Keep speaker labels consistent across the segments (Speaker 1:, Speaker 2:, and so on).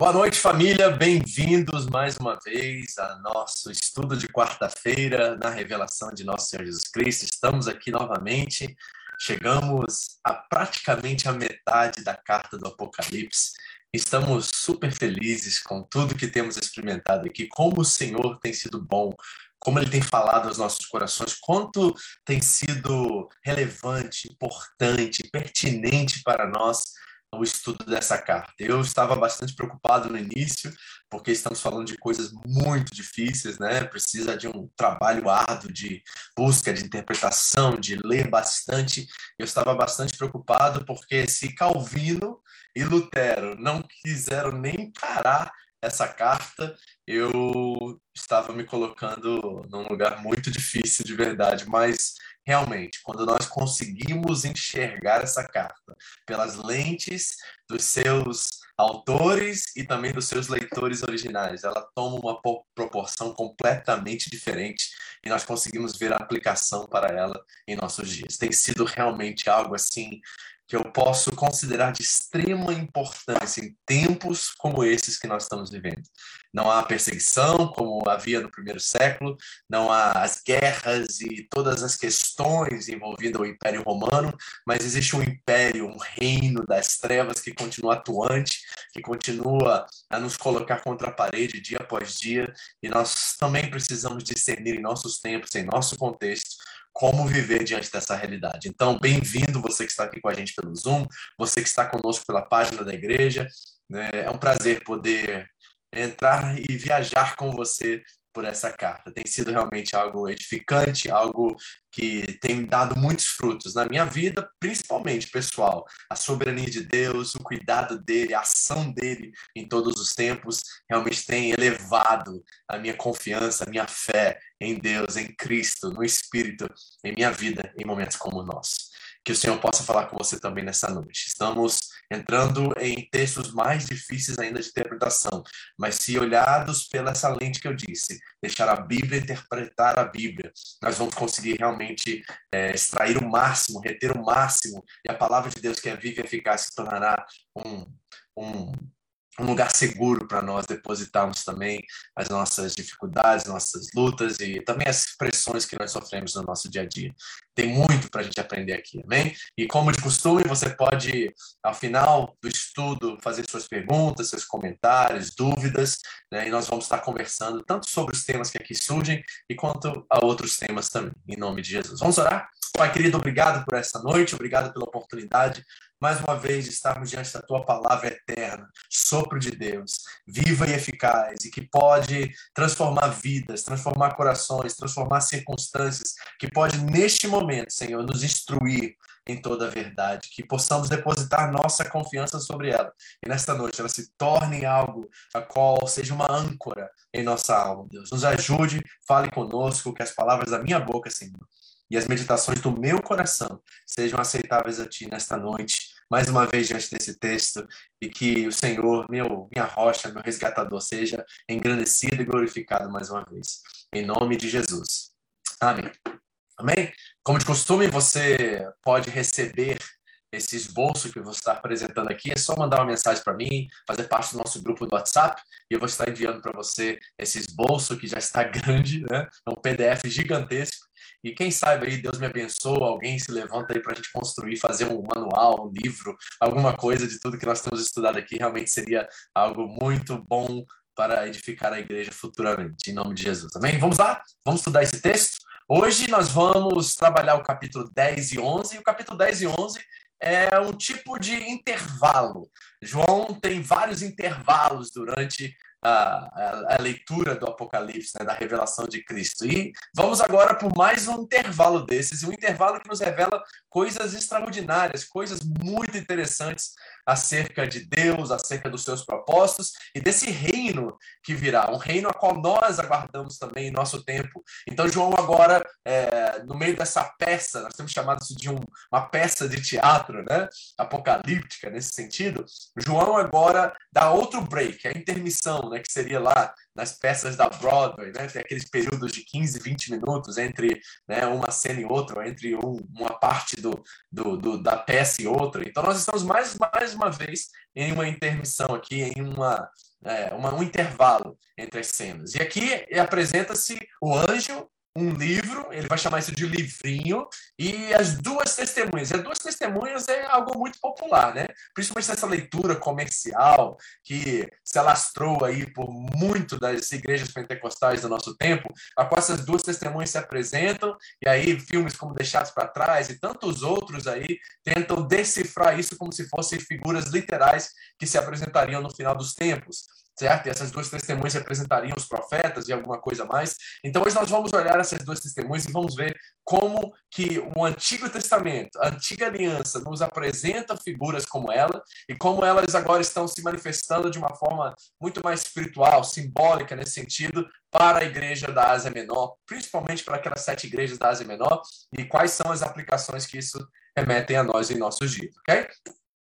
Speaker 1: Boa noite, família. Bem-vindos mais uma vez a nosso estudo de quarta-feira na revelação de nosso Senhor Jesus Cristo. Estamos aqui novamente. Chegamos a praticamente a metade da carta do Apocalipse. Estamos super felizes com tudo que temos experimentado aqui, como o Senhor tem sido bom, como ele tem falado aos nossos corações, quanto tem sido relevante, importante, pertinente para nós o estudo dessa carta. Eu estava bastante preocupado no início, porque estamos falando de coisas muito difíceis, né? Precisa de um trabalho árduo de busca, de interpretação, de ler bastante. Eu estava bastante preocupado porque se Calvino e Lutero não quiseram nem parar essa carta, eu estava me colocando num lugar muito difícil de verdade, mas realmente, quando nós conseguimos enxergar essa carta pelas lentes dos seus autores e também dos seus leitores originais, ela toma uma proporção completamente diferente e nós conseguimos ver a aplicação para ela em nossos dias. Tem sido realmente algo assim que eu posso considerar de extrema importância em tempos como esses que nós estamos vivendo. Não há perseguição como havia no primeiro século, não há as guerras e todas as questões envolvidas o Império Romano, mas existe um império, um reino das trevas que continua atuante, que continua a nos colocar contra a parede dia após dia, e nós também precisamos discernir em nossos tempos, em nosso contexto, como viver diante dessa realidade. Então, bem-vindo você que está aqui com a gente pelo Zoom, você que está conosco pela página da igreja. Né? É um prazer poder entrar e viajar com você por essa carta. Tem sido realmente algo edificante, algo que tem dado muitos frutos na minha vida, principalmente pessoal. A soberania de Deus, o cuidado dele, a ação dele em todos os tempos realmente tem elevado a minha confiança, a minha fé em Deus, em Cristo, no Espírito, em minha vida em momentos como o nosso que o Senhor possa falar com você também nessa noite. Estamos entrando em textos mais difíceis ainda de interpretação, mas se olhados pela essa lente que eu disse, deixar a Bíblia interpretar a Bíblia, nós vamos conseguir realmente é, extrair o máximo, reter o máximo, e a palavra de Deus que é viva e eficaz se tornará um, um um lugar seguro para nós depositarmos também as nossas dificuldades, nossas lutas e também as pressões que nós sofremos no nosso dia a dia. Tem muito para a gente aprender aqui, amém? E como de costume, você pode, ao final do estudo, fazer suas perguntas, seus comentários, dúvidas, né? e nós vamos estar conversando tanto sobre os temas que aqui surgem e quanto a outros temas também, em nome de Jesus. Vamos orar? Pai querido, obrigado por essa noite, obrigado pela oportunidade mais uma vez estarmos diante da tua palavra eterna, sopro de Deus, viva e eficaz, e que pode transformar vidas, transformar corações, transformar circunstâncias, que pode neste momento, Senhor, nos instruir em toda a verdade, que possamos depositar nossa confiança sobre ela, e nesta noite ela se torne algo a qual seja uma âncora em nossa alma, Deus. Nos ajude, fale conosco, que as palavras da minha boca, Senhor, e as meditações do meu coração sejam aceitáveis a Ti nesta noite, mais uma vez diante desse texto, e que o Senhor, meu, minha rocha, meu resgatador, seja engrandecido e glorificado mais uma vez. Em nome de Jesus. Amém. Amém? Como de costume, você pode receber esse esboço que vou estar apresentando aqui, é só mandar uma mensagem para mim, fazer parte do nosso grupo do WhatsApp, e eu vou estar enviando para você esse esboço que já está grande, né? É um PDF gigantesco, e quem sabe aí Deus me abençoa, alguém se levanta aí para a gente construir, fazer um manual, um livro, alguma coisa de tudo que nós temos estudado aqui. Realmente seria algo muito bom para edificar a igreja futuramente, em nome de Jesus. Amém? Vamos lá? Vamos estudar esse texto? Hoje nós vamos trabalhar o capítulo 10 e 11, e o capítulo 10 e 11 é um tipo de intervalo. João tem vários intervalos durante a, a, leitura do Apocalipse, né, da revelação de Cristo. E vamos agora por mais um intervalo desses, um intervalo que nos revela coisas extraordinárias, coisas muito interessantes acerca de Deus, acerca dos seus propósitos e desse reino que virá, um reino a qual nós aguardamos também em nosso tempo. Então, João, agora, é, no meio dessa peça, nós temos chamado isso de um, uma peça de teatro, né? apocalíptica nesse sentido, João agora dá outro break, a intermissão, né? que seria lá nas peças da Broadway, né? Tem aqueles períodos de 15, 20 minutos entre né, uma cena e outra, entre um, uma parte do, do, do, da peça e outra. Então, nós estamos mais, mais uma vez em uma intermissão aqui, em uma, é, uma, um intervalo entre as cenas. E aqui apresenta-se o anjo um livro, ele vai chamar isso de livrinho, e as duas testemunhas. E as duas testemunhas é algo muito popular, né? Principalmente essa leitura comercial que se alastrou aí por muito das igrejas pentecostais do nosso tempo, a qual essas duas testemunhas se apresentam, e aí filmes como Deixados para Trás e tantos outros aí tentam decifrar isso como se fossem figuras literais que se apresentariam no final dos tempos certo? E essas duas testemunhas representariam os profetas e alguma coisa mais. Então hoje nós vamos olhar essas duas testemunhas e vamos ver como que o Antigo Testamento, a Antiga Aliança, nos apresenta figuras como ela e como elas agora estão se manifestando de uma forma muito mais espiritual, simbólica nesse sentido, para a igreja da Ásia Menor, principalmente para aquelas sete igrejas da Ásia Menor, e quais são as aplicações que isso remetem a nós em nossos dias, ok?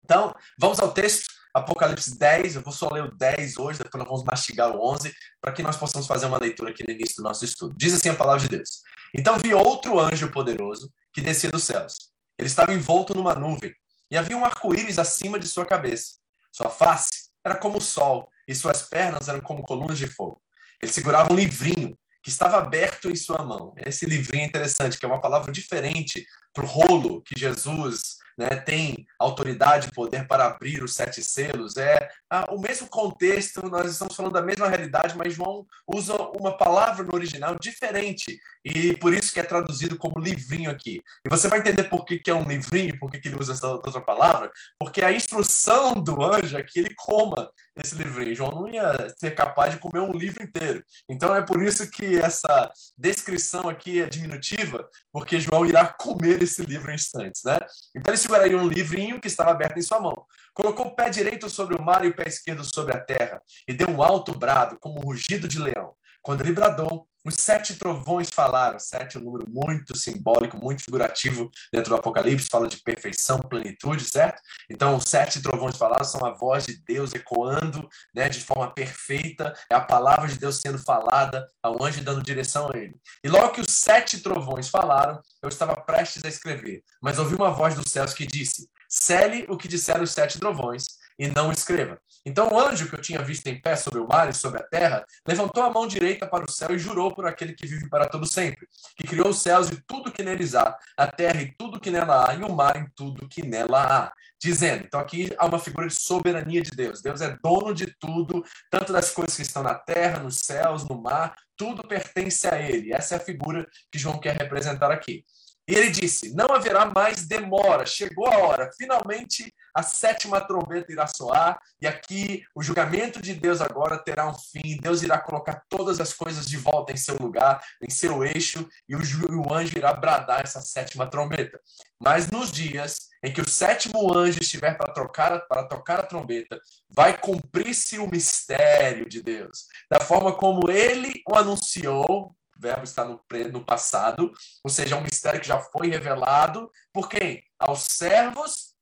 Speaker 1: Então, vamos ao texto Apocalipse 10, eu vou só ler o 10 hoje, depois nós vamos mastigar o 11, para que nós possamos fazer uma leitura aqui no início do nosso estudo. Diz assim a palavra de Deus. Então vi outro anjo poderoso que descia dos céus. Ele estava envolto numa nuvem, e havia um arco-íris acima de sua cabeça. Sua face era como o sol, e suas pernas eram como colunas de fogo. Ele segurava um livrinho que estava aberto em sua mão. Esse livrinho é interessante, que é uma palavra diferente para o rolo que Jesus né, tem autoridade e poder para abrir os sete selos. É ah, o mesmo contexto, nós estamos falando da mesma realidade, mas João usa uma palavra no original diferente, e por isso que é traduzido como livrinho aqui. E você vai entender por que, que é um livrinho, por que, que ele usa essa outra palavra, porque a instrução do anjo é que ele coma esse livrinho. João não ia ser capaz de comer um livro inteiro. Então é por isso que essa descrição aqui é diminutiva, porque João irá comer esse livro em instantes, né? Então ele seguraria um livrinho que estava aberto em sua mão. Colocou o pé direito sobre o mar e o pé esquerdo sobre a terra, e deu um alto brado, como um rugido de leão. Quando ele bradou, os sete trovões falaram. Sete é um número muito simbólico, muito figurativo dentro do Apocalipse, fala de perfeição, plenitude, certo? Então, os sete trovões falaram são a voz de Deus ecoando né, de forma perfeita, é a palavra de Deus sendo falada, ao anjo dando direção a ele. E logo que os sete trovões falaram, eu estava prestes a escrever, mas ouvi uma voz dos céus que disse: Cele o que disseram os sete trovões e não escreva. Então o anjo que eu tinha visto em pé sobre o mar e sobre a terra levantou a mão direita para o céu e jurou por aquele que vive para todo sempre, que criou os céus e tudo que neles há, a terra e tudo que nela há, e o mar e tudo que nela há. Dizendo, então aqui há uma figura de soberania de Deus. Deus é dono de tudo, tanto das coisas que estão na terra, nos céus, no mar, tudo pertence a Ele. Essa é a figura que João quer representar aqui. E ele disse: Não haverá mais demora, chegou a hora, finalmente a sétima trombeta irá soar, e aqui o julgamento de Deus agora terá um fim. Deus irá colocar todas as coisas de volta em seu lugar, em seu eixo, e o, anjo irá bradar essa sétima trombeta. Mas nos dias em que o sétimo anjo estiver para trocar para tocar a trombeta, vai cumprir-se o mistério de Deus, da forma como ele o anunciou verbo está no, no passado, ou seja, é um mistério que já foi revelado por quem? Aos servos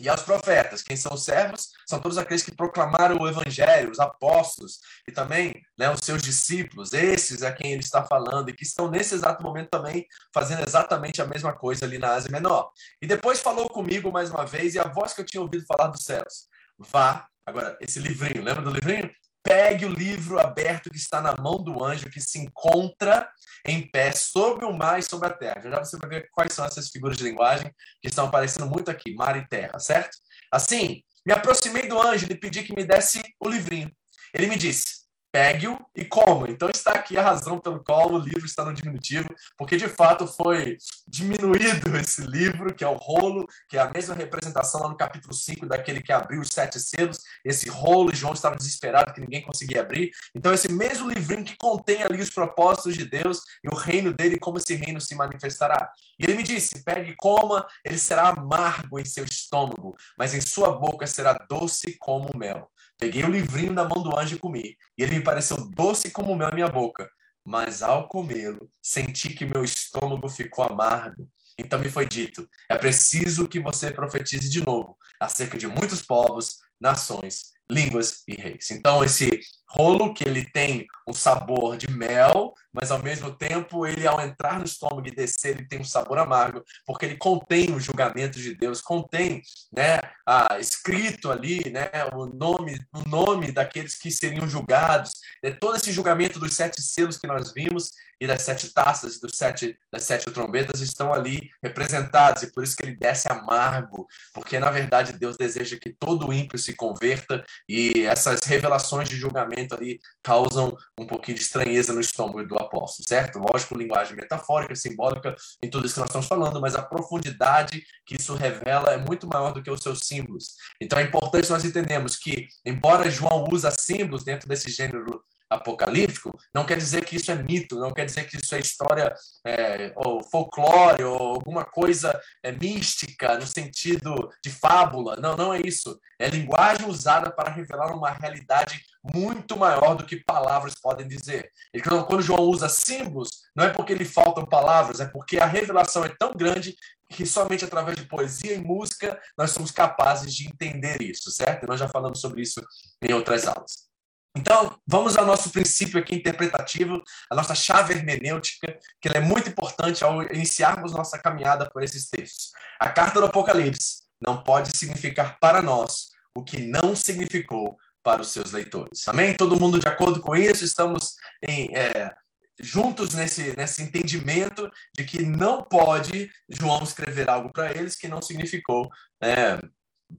Speaker 1: e aos profetas. Quem são os servos? São todos aqueles que proclamaram o evangelho, os apóstolos e também né, os seus discípulos. Esses é quem ele está falando e que estão nesse exato momento também fazendo exatamente a mesma coisa ali na Ásia Menor. E depois falou comigo mais uma vez e a voz que eu tinha ouvido falar dos céus. Vá, agora, esse livrinho, lembra do livrinho? Pegue o livro aberto que está na mão do anjo que se encontra em pé sobre o mar e sobre a terra. Já, você vai ver quais são essas figuras de linguagem que estão aparecendo muito aqui, mar e terra, certo? Assim, me aproximei do anjo e pedi que me desse o livrinho. Ele me disse: pegue-o e coma. Então está aqui a razão pelo qual o livro está no diminutivo, porque de fato foi diminuído esse livro, que é o rolo, que é a mesma representação lá no capítulo 5 daquele que abriu os sete selos, esse rolo, João estava desesperado que ninguém conseguia abrir. Então esse mesmo livrinho que contém ali os propósitos de Deus e o reino dele, como esse reino se manifestará. E ele me disse, pegue e coma, ele será amargo em seu estômago, mas em sua boca será doce como mel. Peguei o livrinho da mão do anjo e comi, e ele me pareceu doce como mel na minha boca. Mas ao comê-lo, senti que meu estômago ficou amargo. Então me foi dito: é preciso que você profetize de novo acerca de muitos povos, nações, línguas e reis. Então esse rolo que ele tem um sabor de mel, mas ao mesmo tempo ele ao entrar no estômago e descer ele tem um sabor amargo, porque ele contém o julgamento de Deus, contém, né, ah, escrito ali, né, o nome, o nome daqueles que seriam julgados, é todo esse julgamento dos sete selos que nós vimos e das sete taças dos sete das sete trombetas estão ali representados e por isso que ele desce amargo, porque na verdade Deus deseja que todo ímpio se converta e essas revelações de julgamento ali causam um pouquinho de estranheza no estômago do apóstolo, certo? Lógico, linguagem metafórica, simbólica em tudo isso que nós estamos falando, mas a profundidade que isso revela é muito maior do que os seus símbolos. Então é importante nós entendermos que, embora João usa símbolos dentro desse gênero apocalíptico, não quer dizer que isso é mito, não quer dizer que isso é história é, ou folclore ou alguma coisa é, mística no sentido de fábula. Não, não é isso. É linguagem usada para revelar uma realidade muito maior do que palavras podem dizer. E quando João usa símbolos, não é porque lhe faltam palavras, é porque a revelação é tão grande que somente através de poesia e música nós somos capazes de entender isso, certo? nós já falamos sobre isso em outras aulas. Então, vamos ao nosso princípio aqui interpretativo, a nossa chave hermenêutica, que é muito importante ao iniciarmos nossa caminhada por esses textos. A carta do Apocalipse não pode significar para nós o que não significou para os seus leitores. Amém? Todo mundo de acordo com isso? Estamos em, é, juntos nesse, nesse entendimento de que não pode João escrever algo para eles que não significou é,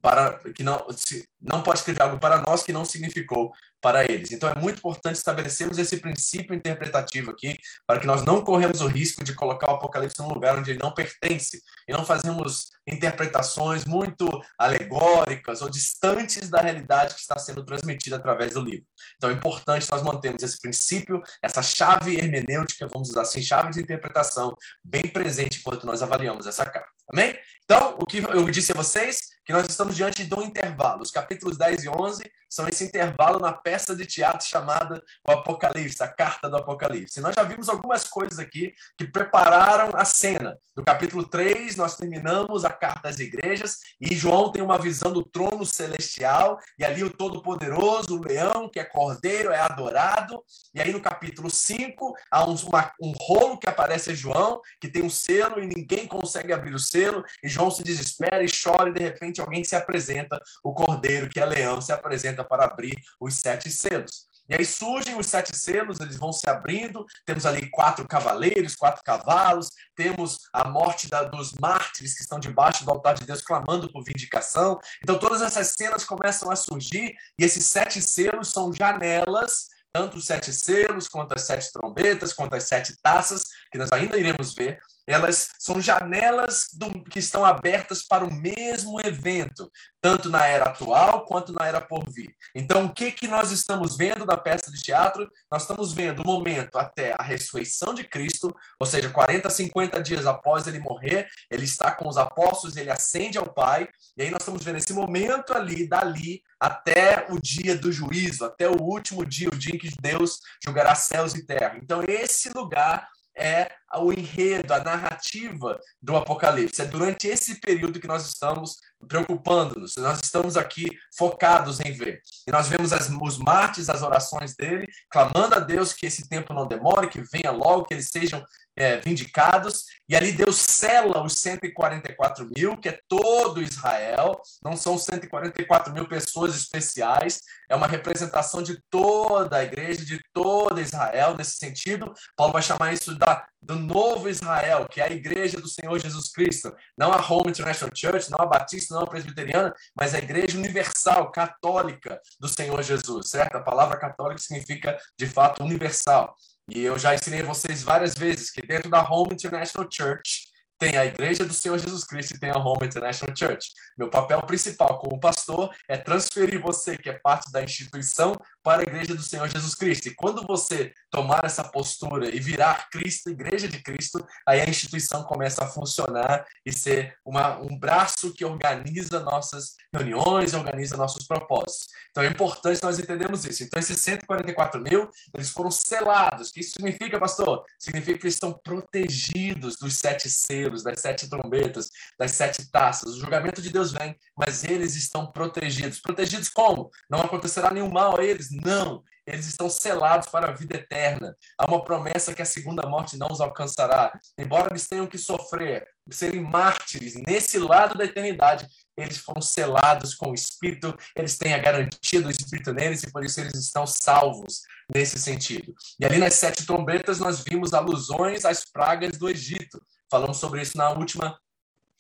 Speaker 1: para que não não pode escrever algo para nós que não significou para eles. Então é muito importante estabelecermos esse princípio interpretativo aqui, para que nós não corremos o risco de colocar o Apocalipse num lugar onde ele não pertence e não fazemos interpretações muito alegóricas ou distantes da realidade que está sendo transmitida através do livro. Então é importante nós mantermos esse princípio, essa chave hermenêutica, vamos usar assim, chave de interpretação, bem presente enquanto nós avaliamos essa carta. Amém? Então, o que eu disse a vocês, que nós estamos diante de um intervalo. Os capítulos 10 e 11 são esse intervalo na peça de teatro chamada O Apocalipse, a Carta do Apocalipse. E nós já vimos algumas coisas aqui que prepararam a cena. No capítulo 3, nós terminamos a carta às igrejas e João tem uma visão do trono celestial e ali o Todo-Poderoso, o leão, que é cordeiro, é adorado. E aí no capítulo 5, há um, uma, um rolo que aparece a João, que tem um selo e ninguém consegue abrir o selo. E João se desespera e chora e de repente alguém se apresenta, o cordeiro, que é leão, se apresenta para abrir os sete selos. E aí surgem os sete selos, eles vão se abrindo. Temos ali quatro cavaleiros, quatro cavalos. Temos a morte da, dos mártires que estão debaixo do altar de Deus clamando por vindicação. Então todas essas cenas começam a surgir e esses sete selos são janelas tanto os sete selos, quanto as sete trombetas, quanto as sete taças, que nós ainda iremos ver, elas são janelas do, que estão abertas para o mesmo evento, tanto na era atual quanto na era por vir. Então, o que, que nós estamos vendo na peça de teatro? Nós estamos vendo o momento até a ressurreição de Cristo, ou seja, 40, 50 dias após ele morrer, ele está com os apóstolos, ele ascende ao Pai, e aí nós estamos vendo esse momento ali, dali, até o dia do juízo, até o último dia, o dia em que Deus julgará céus e terra. Então, esse lugar é o enredo, a narrativa do Apocalipse. É durante esse período que nós estamos preocupando-nos, nós estamos aqui focados em ver. E nós vemos as, os mártires, as orações dele, clamando a Deus que esse tempo não demore, que venha logo, que eles sejam é, vindicados. E ali Deus sela os 144 mil, que é todo Israel, não são 144 mil pessoas especiais, é uma representação de toda a igreja, de toda Israel, nesse sentido. Paulo vai chamar isso da, do novo Israel, que é a igreja do Senhor Jesus Cristo, não a Home International Church, não a Batista, não a Presbiteriana, mas a igreja universal, católica do Senhor Jesus, certo? A palavra católica significa, de fato, universal. E eu já ensinei vocês várias vezes que dentro da Home International Church, tem a Igreja do Senhor Jesus Cristo e tem a Home International Church. Meu papel principal como pastor é transferir você, que é parte da instituição, para a Igreja do Senhor Jesus Cristo. E quando você tomar essa postura e virar Cristo, Igreja de Cristo, aí a instituição começa a funcionar e ser uma, um braço que organiza nossas reuniões, organiza nossos propósitos. Então é importante nós entendermos isso. Então esses 144 mil, eles foram selados. O que isso significa, pastor? Significa que eles estão protegidos dos sete selos das sete trombetas, das sete taças. O julgamento de Deus vem, mas eles estão protegidos. Protegidos como? Não acontecerá nenhum mal a eles? Não. Eles estão selados para a vida eterna. Há uma promessa que a segunda morte não os alcançará. Embora eles tenham que sofrer, serem mártires nesse lado da eternidade, eles foram selados com o Espírito, eles têm a garantia do Espírito neles e por isso eles estão salvos nesse sentido. E ali nas sete trombetas nós vimos alusões às pragas do Egito. Falamos sobre isso na última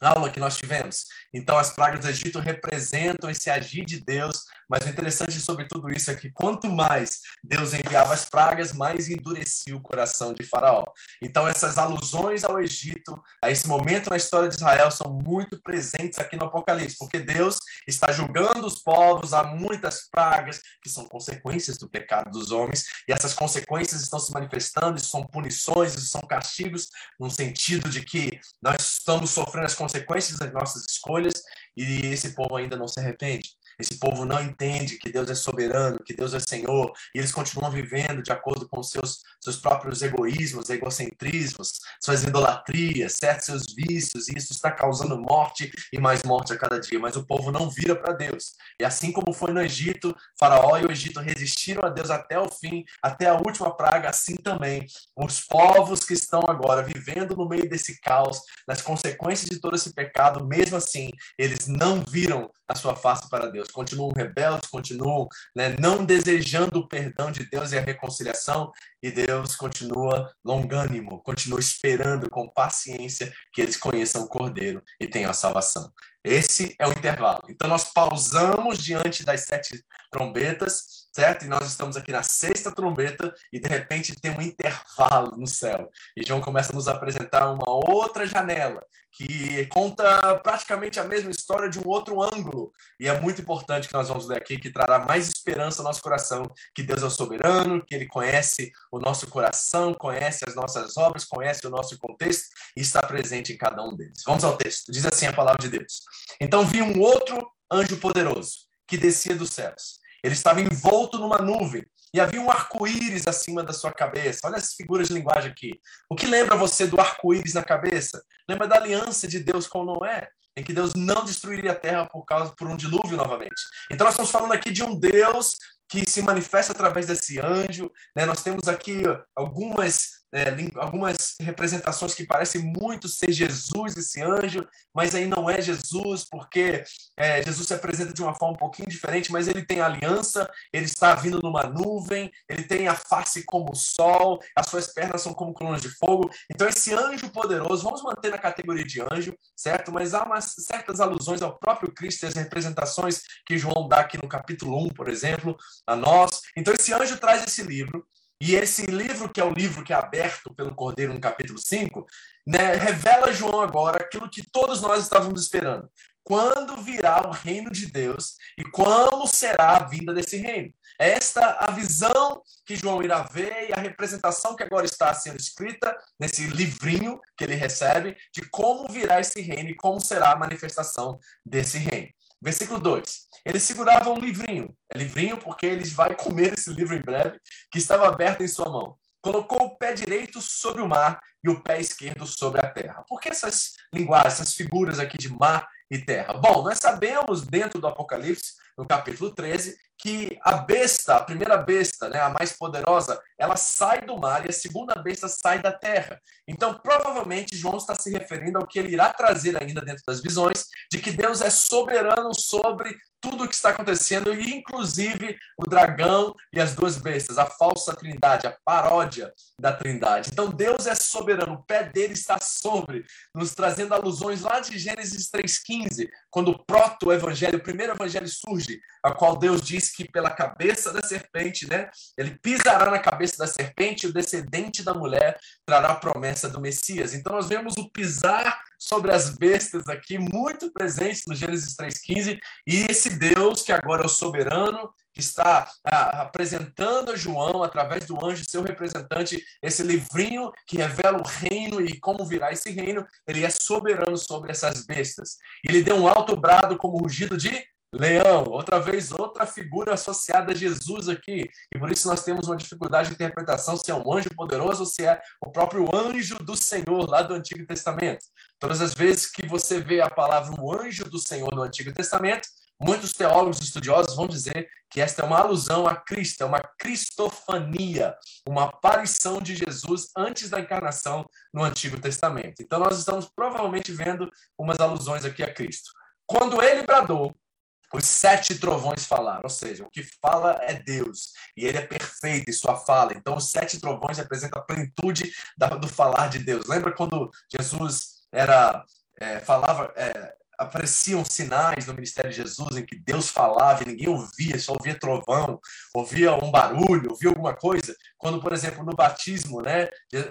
Speaker 1: aula que nós tivemos. Então, as pragas do Egito representam esse agir de Deus, mas o interessante sobre tudo isso é que quanto mais Deus enviava as pragas, mais endurecia o coração de Faraó. Então, essas alusões ao Egito, a esse momento na história de Israel, são muito presentes aqui no Apocalipse, porque Deus está julgando os povos, há muitas pragas que são consequências do pecado dos homens, e essas consequências estão se manifestando, isso são punições, isso são castigos, no sentido de que nós estamos sofrendo as consequências das nossas escolhas, e esse povo ainda não se arrepende. Esse povo não entende que Deus é soberano, que Deus é Senhor, e eles continuam vivendo de acordo com seus, seus próprios egoísmos, egocentrismos, suas idolatrias, certos seus vícios, e isso está causando morte e mais morte a cada dia. Mas o povo não vira para Deus. E assim como foi no Egito, Faraó e o Egito resistiram a Deus até o fim, até a última praga, assim também os povos que estão agora vivendo no meio desse caos, nas consequências de todo esse pecado, mesmo assim, eles não viram a sua face para Deus continuam rebeldes, continuam né, não desejando o perdão de Deus e a reconciliação, e Deus continua longânimo, continua esperando com paciência que eles conheçam o Cordeiro e tenham a salvação. Esse é o intervalo. Então, nós pausamos diante das sete trombetas, certo? E nós estamos aqui na sexta trombeta e, de repente, tem um intervalo no céu. E João começa a nos apresentar uma outra janela que conta praticamente a mesma história de um outro ângulo. E é muito importante que nós vamos ler aqui, que trará mais esperança ao nosso coração, que Deus é o soberano, que Ele conhece o nosso coração, conhece as nossas obras, conhece o nosso contexto e está presente em cada um deles. Vamos ao texto. Diz assim a palavra de Deus. Então vi um outro anjo poderoso que descia dos céus. Ele estava envolto numa nuvem e havia um arco-íris acima da sua cabeça. Olha as figuras de linguagem aqui. O que lembra você do arco-íris na cabeça? Lembra da aliança de Deus com Noé, em que Deus não destruiria a terra por causa por um dilúvio novamente. Então nós estamos falando aqui de um Deus que se manifesta através desse anjo. Né? Nós temos aqui algumas é, algumas representações que parecem muito ser Jesus, esse anjo, mas aí não é Jesus, porque é, Jesus se apresenta de uma forma um pouquinho diferente, mas ele tem aliança, ele está vindo numa nuvem, ele tem a face como o sol, as suas pernas são como colunas de fogo. Então, esse anjo poderoso, vamos manter na categoria de anjo, certo? Mas há umas certas alusões ao próprio Cristo e as representações que João dá aqui no capítulo 1, por exemplo, a nós. Então, esse anjo traz esse livro. E esse livro, que é o livro que é aberto pelo Cordeiro no capítulo 5, né, revela João agora aquilo que todos nós estávamos esperando. Quando virá o reino de Deus e como será a vinda desse reino. É esta a visão que João irá ver e a representação que agora está sendo escrita nesse livrinho que ele recebe de como virá esse reino e como será a manifestação desse reino. Versículo 2. Ele segurava um livrinho. É livrinho porque ele vai comer esse livro em breve, que estava aberto em sua mão. Colocou o pé direito sobre o mar e o pé esquerdo sobre a terra. Por que essas linguagens, essas figuras aqui de mar e terra? Bom, nós sabemos dentro do Apocalipse, no capítulo 13, que a besta, a primeira besta, né, a mais poderosa, ela sai do mar e a segunda besta sai da terra. Então, provavelmente, João está se referindo ao que ele irá trazer ainda dentro das visões, de que Deus é soberano sobre tudo o que está acontecendo, e inclusive o dragão e as duas bestas, a falsa trindade, a paródia da trindade. Então Deus é soberano, o pé dele está sobre, nos trazendo alusões lá de Gênesis 3,15, quando o proto-evangelho, o primeiro evangelho surge, a qual Deus diz que pela cabeça da serpente, né, ele pisará na cabeça da serpente e o descendente da mulher trará a promessa do Messias. Então nós vemos o pisar sobre as bestas aqui, muito presentes no Gênesis 3,15, e esse Deus que agora é o soberano, que está ah, apresentando a João, através do anjo, seu representante, esse livrinho que revela o reino e como virá esse reino, ele é soberano sobre essas bestas. Ele deu um alto brado como rugido de Leão, outra vez, outra figura associada a Jesus aqui. E por isso nós temos uma dificuldade de interpretação se é um anjo poderoso ou se é o próprio anjo do Senhor lá do Antigo Testamento. Todas as vezes que você vê a palavra anjo do Senhor no Antigo Testamento, Muitos teólogos estudiosos vão dizer que esta é uma alusão a Cristo, é uma cristofania, uma aparição de Jesus antes da encarnação no Antigo Testamento. Então, nós estamos provavelmente vendo umas alusões aqui a Cristo. Quando ele bradou, os sete trovões falaram, ou seja, o que fala é Deus, e ele é perfeito em sua fala. Então, os sete trovões representam a plenitude do falar de Deus. Lembra quando Jesus era é, falava, é, apareciam sinais no ministério de Jesus em que Deus falava e ninguém ouvia, só ouvia trovão, ouvia um barulho, ouvia alguma coisa. Quando, por exemplo, no batismo, né,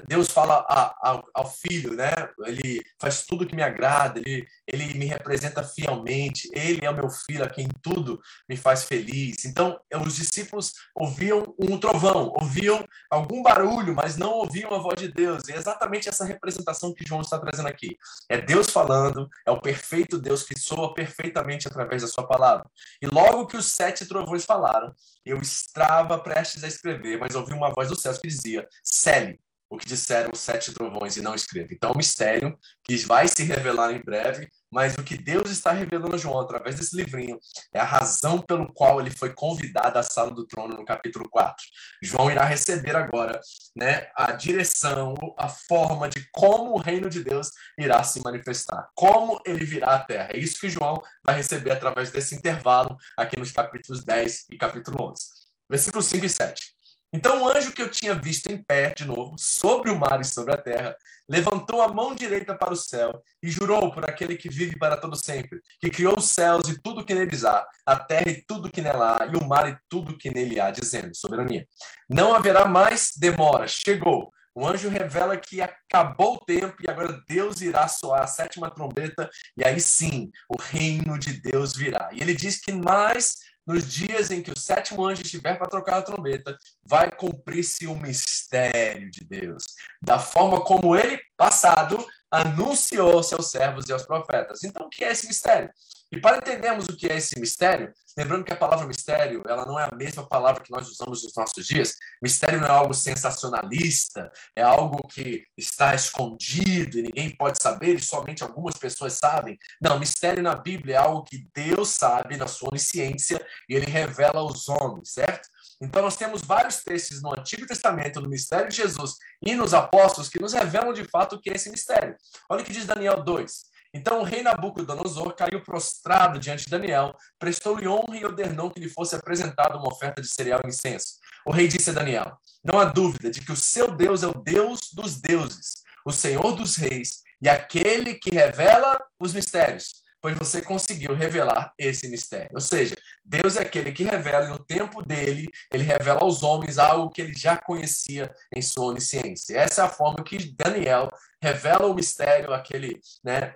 Speaker 1: Deus fala a, a, ao filho, né, ele faz tudo que me agrada, ele, ele me representa fielmente, ele é o meu filho a quem tudo me faz feliz. Então, os discípulos ouviam um trovão, ouviam algum barulho, mas não ouviam a voz de Deus. E é exatamente essa representação que João está trazendo aqui. É Deus falando, é o perfeito Deus que soa perfeitamente através da sua palavra. E logo que os sete trovões falaram, eu estava prestes a escrever, mas ouvi uma voz dos céus que dizia: Cele o que disseram os sete trovões e não escreva. Então, é um mistério que vai se revelar em breve, mas o que Deus está revelando a João através desse livrinho é a razão pelo qual ele foi convidado à sala do trono no capítulo 4. João irá receber agora né, a direção, a forma de como o reino de Deus irá se manifestar, como ele virá à terra. É isso que João vai receber através desse intervalo aqui nos capítulos 10 e capítulo 11. Versículos 5 e 7. Então o anjo que eu tinha visto em pé, de novo, sobre o mar e sobre a terra, levantou a mão direita para o céu e jurou por aquele que vive para todo sempre, que criou os céus e tudo que neles há, a terra e tudo que nela há, e o mar e tudo que nele há, dizendo, soberania. Não haverá mais demora, chegou. O anjo revela que acabou o tempo e agora Deus irá soar a sétima trombeta, e aí sim o reino de Deus virá. E ele diz que mais nos dias em que o sétimo anjo estiver para trocar a trombeta, vai cumprir-se o mistério de Deus, da forma como ele, passado, anunciou aos servos e aos profetas. Então, o que é esse mistério? E para entendermos o que é esse mistério, lembrando que a palavra mistério, ela não é a mesma palavra que nós usamos nos nossos dias. Mistério não é algo sensacionalista, é algo que está escondido e ninguém pode saber e somente algumas pessoas sabem. Não, mistério na Bíblia é algo que Deus sabe na sua onisciência e ele revela aos homens, certo? Então, nós temos vários textos no Antigo Testamento, no mistério de Jesus e nos apóstolos que nos revelam de fato o que é esse mistério. Olha o que diz Daniel 2. Então o rei Nabucodonosor caiu prostrado diante de Daniel, prestou-lhe honra e ordenou que lhe fosse apresentada uma oferta de cereal e incenso. O rei disse a Daniel: Não há dúvida de que o seu Deus é o Deus dos deuses, o Senhor dos reis e aquele que revela os mistérios, pois você conseguiu revelar esse mistério. Ou seja, Deus é aquele que revela e no tempo dele, ele revela aos homens algo que ele já conhecia em sua onisciência. Essa é a forma que Daniel revela o mistério, aquele, né,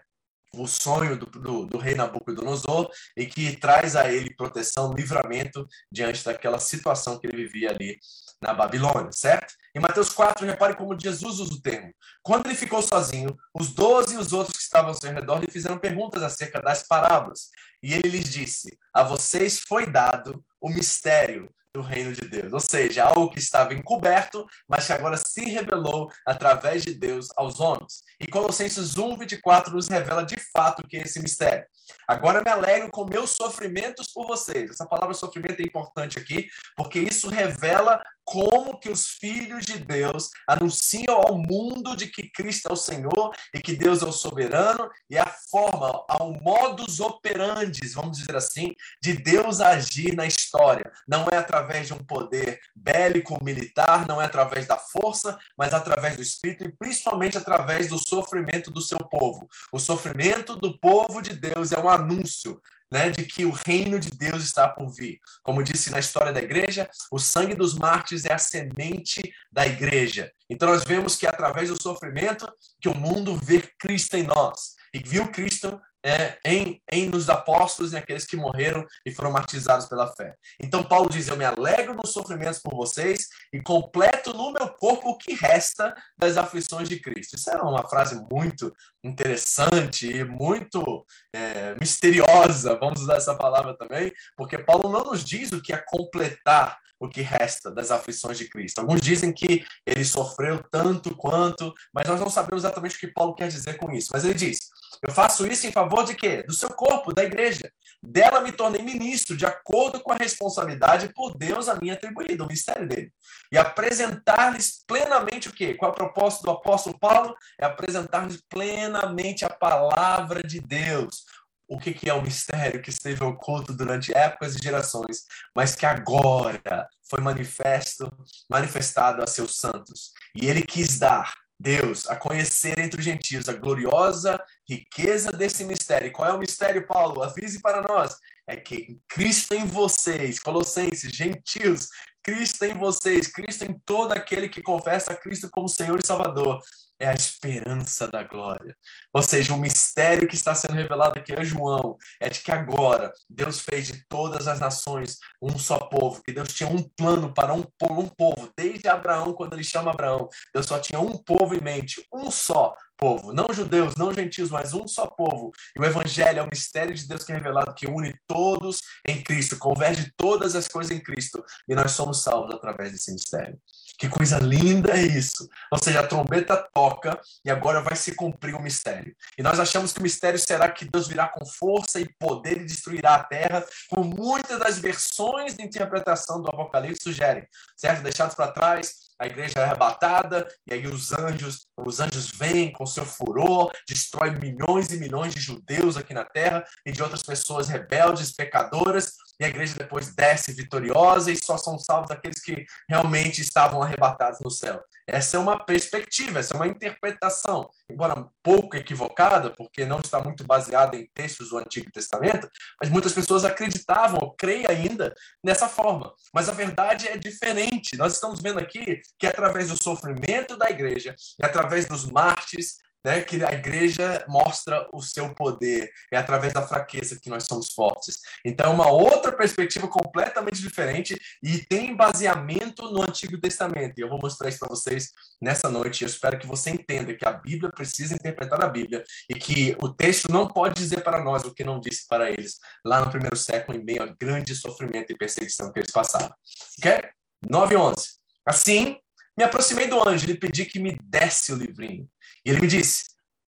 Speaker 1: o sonho do, do, do, rei Nabucodonosor e que traz a ele proteção, livramento diante daquela situação que ele vivia ali na Babilônia, certo? Em Mateus 4, repare como Jesus usa o termo. Quando ele ficou sozinho, os doze e os outros que estavam ao seu redor lhe fizeram perguntas acerca das parábolas. E ele lhes disse: A vocês foi dado o mistério do reino de Deus. Ou seja, algo que estava encoberto, mas que agora se revelou através de Deus aos homens. E Colossenses 1, 24 nos revela de fato que é esse mistério. Agora me alegro com meus sofrimentos por vocês. Essa palavra sofrimento é importante aqui, porque isso revela como que os filhos de Deus anunciam ao mundo de que Cristo é o Senhor e que Deus é o soberano e a forma, ao modus operandi, vamos dizer assim, de Deus agir na história. Não é através de um poder bélico militar, não é através da força, mas através do Espírito e principalmente através do sofrimento do seu povo. O sofrimento do povo de Deus é um anúncio né, de que o reino de Deus está por vir. Como disse na história da igreja, o sangue dos mártires é a semente da igreja. Então nós vemos que é através do sofrimento que o mundo vê Cristo em nós e viu Cristo é, em, em nos apóstolos e aqueles que morreram e foram martirizados pela fé. Então Paulo diz: Eu me alegro nos sofrimentos por vocês e completo no meu corpo o que resta das aflições de Cristo. Isso é uma frase muito interessante e muito é, misteriosa, vamos usar essa palavra também, porque Paulo não nos diz o que é completar o que resta das aflições de Cristo. Alguns dizem que ele sofreu tanto quanto, mas nós não sabemos exatamente o que Paulo quer dizer com isso. Mas ele diz: Eu faço isso em favor de quê? Do seu corpo, da igreja, Dela me tornei ministro, de acordo com a responsabilidade por Deus a mim atribuída, o mistério dele. E apresentar-lhes plenamente o quê? Qual é o propósito do apóstolo Paulo? É apresentar-lhes plenamente a palavra de Deus. O que, que é o mistério que esteve oculto durante épocas e gerações, mas que agora foi manifesto, manifestado a seus santos. E ele quis dar Deus a conhecer entre os gentios a gloriosa riqueza desse mistério. E qual é o mistério, Paulo? Avise para nós. É que Cristo em vocês, Colossenses, gentios, Cristo em vocês, Cristo em todo aquele que confessa Cristo como Senhor e Salvador. É a esperança da glória. Ou seja, o mistério que está sendo revelado aqui a João. É de que agora Deus fez de todas as nações um só povo, que Deus tinha um plano para um, um povo, desde Abraão, quando ele chama Abraão, Deus só tinha um povo em mente, um só povo, não judeus, não gentios, mas um só povo. E o evangelho é o mistério de Deus que é revelado, que une todos em Cristo, converge todas as coisas em Cristo, e nós somos salvos através desse mistério. Que coisa linda é isso! Ou seja, a trombeta toca e agora vai se cumprir o mistério. E nós achamos que o mistério será que Deus virá com força e poder e destruirá a terra, como muitas das versões de interpretação do Apocalipse sugerem, certo? Deixados para trás, a igreja é arrebatada, e aí os anjos, os anjos vêm com seu furor, destrói milhões e milhões de judeus aqui na terra e de outras pessoas rebeldes, pecadoras, e a igreja depois desce vitoriosa e só são salvos aqueles que realmente estavam arrebatados no céu. Essa é uma perspectiva, essa é uma interpretação, embora pouco equivocada, porque não está muito baseada em textos do Antigo Testamento, mas muitas pessoas acreditavam, ou creem ainda, nessa forma. Mas a verdade é diferente. Nós estamos vendo aqui que através do sofrimento da igreja e através dos mártires, né, que a igreja mostra o seu poder, é através da fraqueza que nós somos fortes. Então, é uma outra perspectiva completamente diferente e tem baseamento no Antigo Testamento. E eu vou mostrar isso para vocês nessa noite. Eu espero que você entenda que a Bíblia precisa interpretar a Bíblia e que o texto não pode dizer para nós o que não disse para eles lá no primeiro século, em meio a grande sofrimento e perseguição que eles passaram. Ok? 9 e 11. Assim, me aproximei do anjo e pedi que me desse o livrinho. E ele me disse: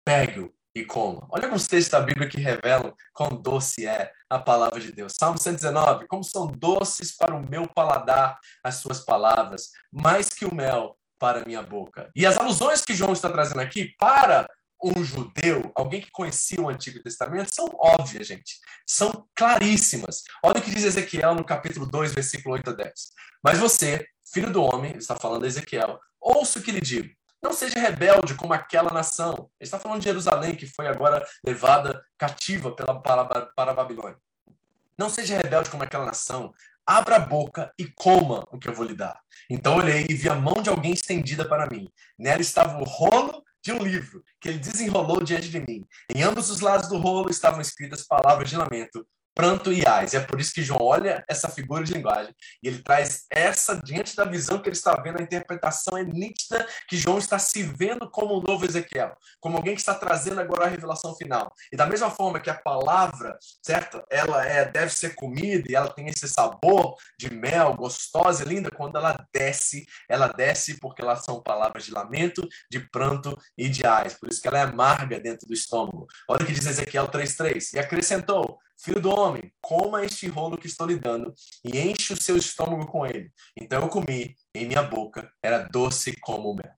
Speaker 1: pegue-o e coma. Olha alguns textos da Bíblia que revelam quão doce é a palavra de Deus. Salmo 119: Como são doces para o meu paladar as suas palavras, mais que o mel para a minha boca. E as alusões que João está trazendo aqui para um judeu, alguém que conhecia o Antigo Testamento, são óbvias, gente. São claríssimas. Olha o que diz Ezequiel no capítulo 2, versículo 8 a 10. Mas você, filho do homem, está falando a Ezequiel, ouça o que lhe digo. Não seja rebelde como aquela nação. Ele está falando de Jerusalém, que foi agora levada cativa pela, para, para a Babilônia. Não seja rebelde como aquela nação. Abra a boca e coma o que eu vou lhe dar. Então olhei e vi a mão de alguém estendida para mim. Nela estava o rolo de um livro que ele desenrolou diante de mim. Em ambos os lados do rolo estavam escritas palavras de lamento, pranto e ais. É por isso que João olha essa figura de linguagem e ele traz essa diante da visão que ele está vendo, a interpretação é nítida que João está se vendo como um novo Ezequiel, como alguém que está trazendo agora a revelação final. E da mesma forma que a palavra, certo? Ela é deve ser comida e ela tem esse sabor de mel, gostosa e linda quando ela desce, ela desce porque elas são palavras de lamento, de pranto e de ais. Por isso que ela é amarga dentro do estômago. Olha o que diz Ezequiel 3:3. E acrescentou: Filho do homem, coma este rolo que estou lhe dando e enche o seu estômago com ele. Então eu comi, em minha boca era doce como mel.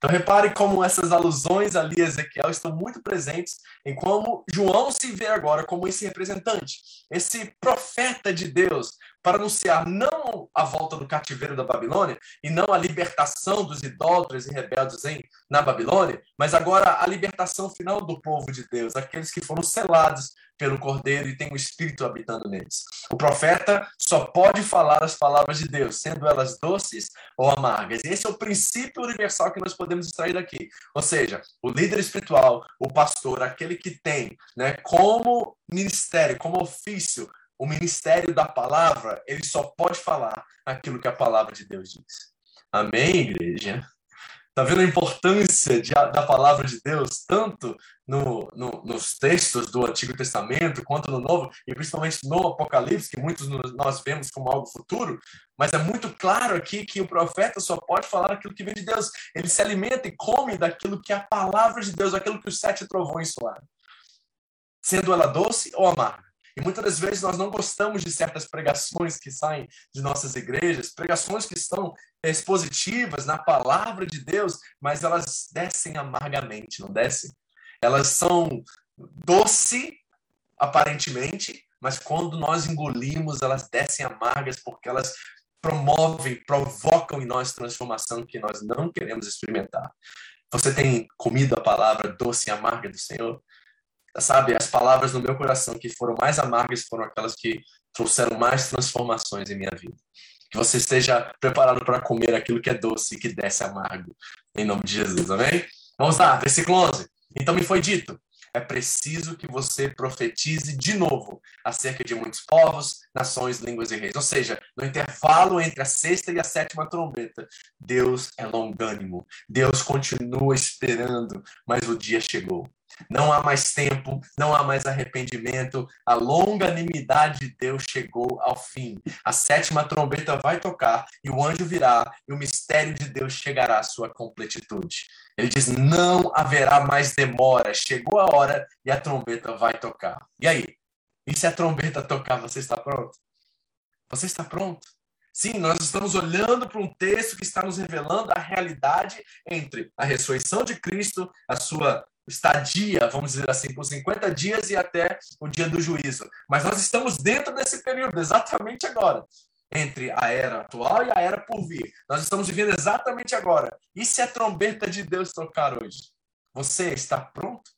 Speaker 1: Então repare como essas alusões ali a Ezequiel estão muito presentes em como João se vê agora como esse representante, esse profeta de Deus, para anunciar não a volta do cativeiro da Babilônia e não a libertação dos idólatras e rebeldes em, na Babilônia, mas agora a libertação final do povo de Deus, aqueles que foram selados pelo Cordeiro e tem o Espírito habitando neles. O profeta só pode falar as palavras de Deus, sendo elas doces ou amargas. Esse é o princípio universal que nós podemos extrair daqui. Ou seja, o líder espiritual, o pastor, aquele que tem, né, como ministério, como ofício, o ministério da palavra, ele só pode falar aquilo que a palavra de Deus diz. Amém, igreja? Está vendo a importância de, da palavra de Deus, tanto no, no, nos textos do Antigo Testamento, quanto no Novo, e principalmente no Apocalipse, que muitos nós vemos como algo futuro, mas é muito claro aqui que o profeta só pode falar aquilo que vem de Deus. Ele se alimenta e come daquilo que é a palavra de Deus, aquilo que os sete trovões soaram. Sendo ela doce ou amarga. E muitas das vezes nós não gostamos de certas pregações que saem de nossas igrejas, pregações que estão expositivas na palavra de Deus, mas elas descem amargamente, não descem? Elas são doce, aparentemente, mas quando nós engolimos, elas descem amargas porque elas promovem, provocam em nós transformação que nós não queremos experimentar. Você tem comido a palavra doce e amarga do Senhor? Sabe, as palavras no meu coração que foram mais amargas foram aquelas que trouxeram mais transformações em minha vida. Que você esteja preparado para comer aquilo que é doce e que desce amargo. Em nome de Jesus, amém? Vamos lá, versículo 11. Então me foi dito: é preciso que você profetize de novo acerca de muitos povos, nações, línguas e reis. Ou seja, no intervalo entre a sexta e a sétima trombeta, Deus é longânimo. Deus continua esperando, mas o dia chegou. Não há mais tempo, não há mais arrependimento. A longanimidade de Deus chegou ao fim. A sétima trombeta vai tocar e o anjo virá e o mistério de Deus chegará à sua completitude. Ele diz: não haverá mais demora. Chegou a hora e a trombeta vai tocar. E aí? E se a trombeta tocar, você está pronto? Você está pronto? Sim, nós estamos olhando para um texto que está nos revelando a realidade entre a ressurreição de Cristo, a sua estadia, vamos dizer assim, por 50 dias e até o dia do juízo. Mas nós estamos dentro desse período, exatamente agora, entre a era atual e a era por vir. Nós estamos vivendo exatamente agora. E se a trombeta de Deus tocar hoje? Você está pronto?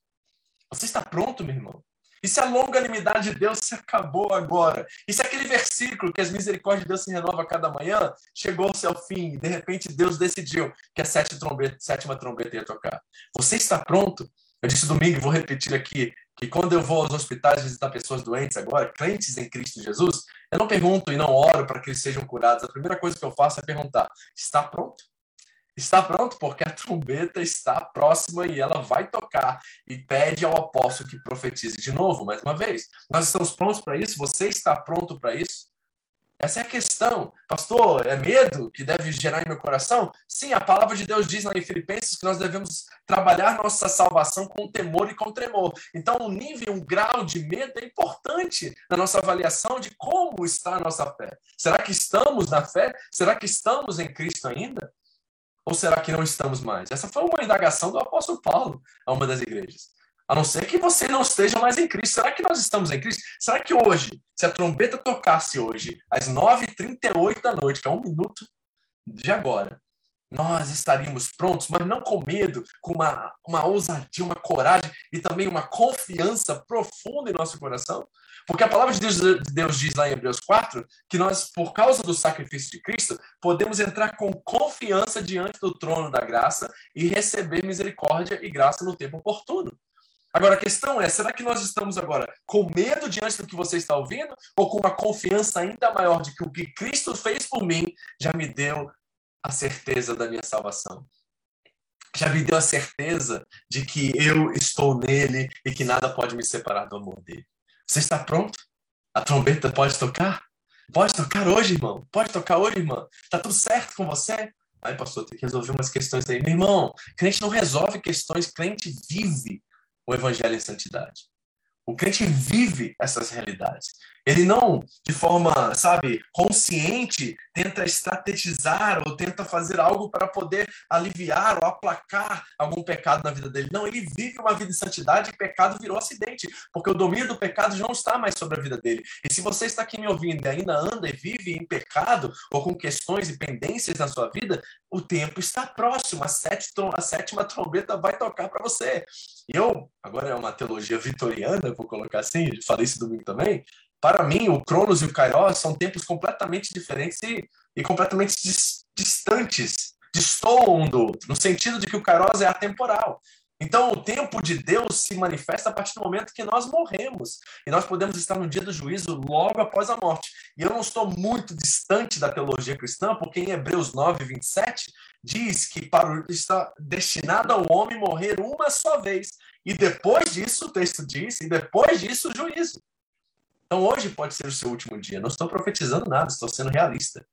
Speaker 1: Você está pronto, meu irmão? E se a longanimidade de Deus se acabou agora? E se aquele versículo que as misericórdias de Deus se renova a cada manhã chegou-se ao fim e de repente Deus decidiu que a trombeta, sétima trombeta ia tocar? Você está pronto? Eu disse domingo e vou repetir aqui que quando eu vou aos hospitais visitar pessoas doentes agora, crentes em Cristo Jesus, eu não pergunto e não oro para que eles sejam curados. A primeira coisa que eu faço é perguntar: está pronto? Está pronto porque a trombeta está próxima e ela vai tocar e pede ao apóstolo que profetize de novo, mais uma vez. Nós estamos prontos para isso? Você está pronto para isso? Essa é a questão. Pastor, é medo que deve gerar em meu coração? Sim, a palavra de Deus diz lá em Filipenses que nós devemos trabalhar nossa salvação com temor e com tremor. Então, um nível, um grau de medo é importante na nossa avaliação de como está a nossa fé. Será que estamos na fé? Será que estamos em Cristo ainda? Ou será que não estamos mais? Essa foi uma indagação do apóstolo Paulo a uma das igrejas. A não ser que você não esteja mais em Cristo. Será que nós estamos em Cristo? Será que hoje, se a trombeta tocasse hoje, às 9h38 da noite, que é um minuto de agora, nós estaríamos prontos, mas não com medo, com uma, uma ousadia, uma coragem e também uma confiança profunda em nosso coração? Porque a palavra de Deus, de Deus diz lá em Hebreus 4 que nós, por causa do sacrifício de Cristo, podemos entrar com confiança diante do trono da graça e receber misericórdia e graça no tempo oportuno. Agora, a questão é: será que nós estamos agora com medo diante do que você está ouvindo ou com uma confiança ainda maior de que o que Cristo fez por mim já me deu a certeza da minha salvação? Já me deu a certeza de que eu estou nele e que nada pode me separar do amor dele. Você está pronto? A trombeta pode tocar? Pode tocar hoje, irmão? Pode tocar hoje, irmã? Tá tudo certo com você? Ai, pastor, tem que resolver umas questões aí. Meu irmão, crente não resolve questões, crente vive o evangelho em santidade. O crente vive essas realidades. Ele não, de forma, sabe, consciente, tenta estrategizar ou tenta fazer algo para poder aliviar ou aplacar algum pecado na vida dele. Não, ele vive uma vida de santidade e pecado virou acidente, porque o domínio do pecado não está mais sobre a vida dele. E se você está aqui me ouvindo e ainda anda e vive em pecado ou com questões e pendências na sua vida, o tempo está próximo, a sétima, a sétima trombeta vai tocar para você. E eu, agora é uma teologia vitoriana, vou colocar assim, falei isso domingo também, para mim, o Cronos e o Kairos são tempos completamente diferentes e, e completamente dis, distantes, destoam um do outro, no sentido de que o Kairos é atemporal. Então, o tempo de Deus se manifesta a partir do momento que nós morremos. E nós podemos estar no dia do juízo logo após a morte. E eu não estou muito distante da teologia cristã, porque em Hebreus 9, 27, diz que para, está destinado ao homem morrer uma só vez. E depois disso, o texto diz, e depois disso, o juízo. Então hoje pode ser o seu último dia. Não estou profetizando nada, estou sendo realista.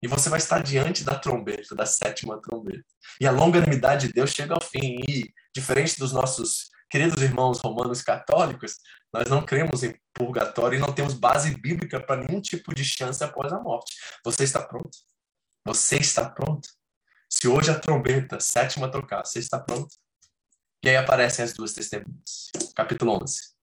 Speaker 1: E você vai estar diante da trombeta, da sétima trombeta. E a longanimidade de Deus chega ao fim. E, diferente dos nossos queridos irmãos romanos católicos, Nós não cremos em purgatório e não temos base bíblica para nenhum tipo de chance após a morte. Você está pronto? Você está pronto? Se hoje a trombeta sétima tocar, você está pronto? E aí aparecem as duas testemunhas. Capítulo 11.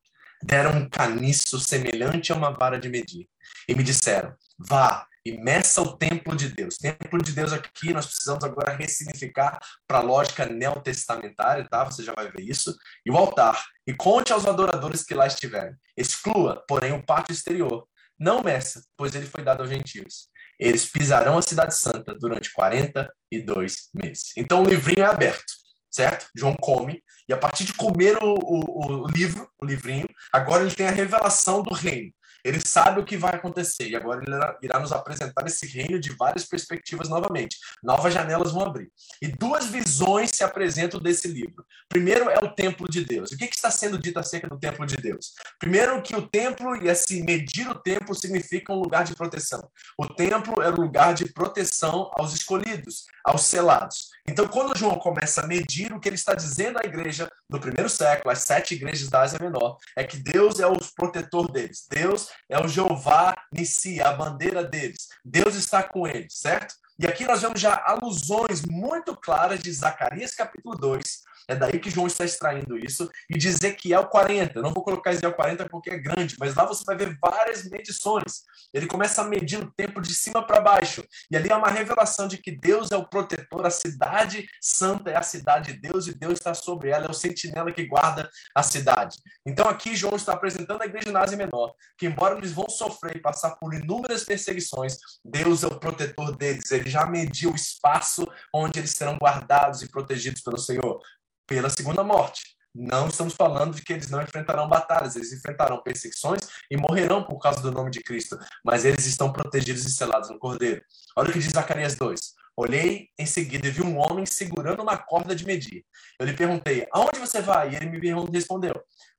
Speaker 1: Deram um caniço semelhante a uma vara de medir e me disseram: vá e meça o templo de Deus. Templo de Deus aqui nós precisamos agora ressignificar para a lógica neotestamentária, tá? Você já vai ver isso. E o altar. E conte aos adoradores que lá estiverem. Exclua, porém, o pátio exterior. Não meça, pois ele foi dado aos gentios. Eles pisarão a cidade santa durante 42 meses. Então o livrinho é aberto, certo? João come, e a partir de comer o, o, o livro, o livrinho, agora ele tem a revelação do reino. Ele sabe o que vai acontecer e agora ele irá nos apresentar esse reino de várias perspectivas novamente. Novas janelas vão abrir. E duas visões se apresentam desse livro. Primeiro é o templo de Deus. O que, está sendo dito acerca do templo de Deus? Primeiro que o templo e assim medir o templo significa um lugar de proteção. O templo era um lugar de proteção aos escolhidos, aos selados. Então, quando João começa a medir o que ele está dizendo à igreja no primeiro século, as sete igrejas da Ásia Menor, é que Deus é o protetor deles. Deus é o Jeová Nissi, a bandeira deles. Deus está com eles, certo? E aqui nós vemos já alusões muito claras de Zacarias capítulo 2, é daí que João está extraindo isso. E de Ezequiel 40. Não vou colocar Ezequiel 40 porque é grande, mas lá você vai ver várias medições. Ele começa a medir o tempo de cima para baixo. E ali é uma revelação de que Deus é o protetor, a cidade santa é a cidade de Deus e Deus está sobre ela, é o sentinela que guarda a cidade. Então aqui João está apresentando a igreja na Ásia Menor, que embora eles vão sofrer e passar por inúmeras perseguições, Deus é o protetor deles. Ele já mediu o espaço onde eles serão guardados e protegidos pelo Senhor pela segunda morte. Não estamos falando de que eles não enfrentarão batalhas, eles enfrentarão perseguições e morrerão por causa do nome de Cristo, mas eles estão protegidos e selados no Cordeiro. Olha o que diz Zacarias 2. Olhei em seguida e vi um homem segurando uma corda de medir. Eu lhe perguntei: Aonde você vai? E ele me respondeu: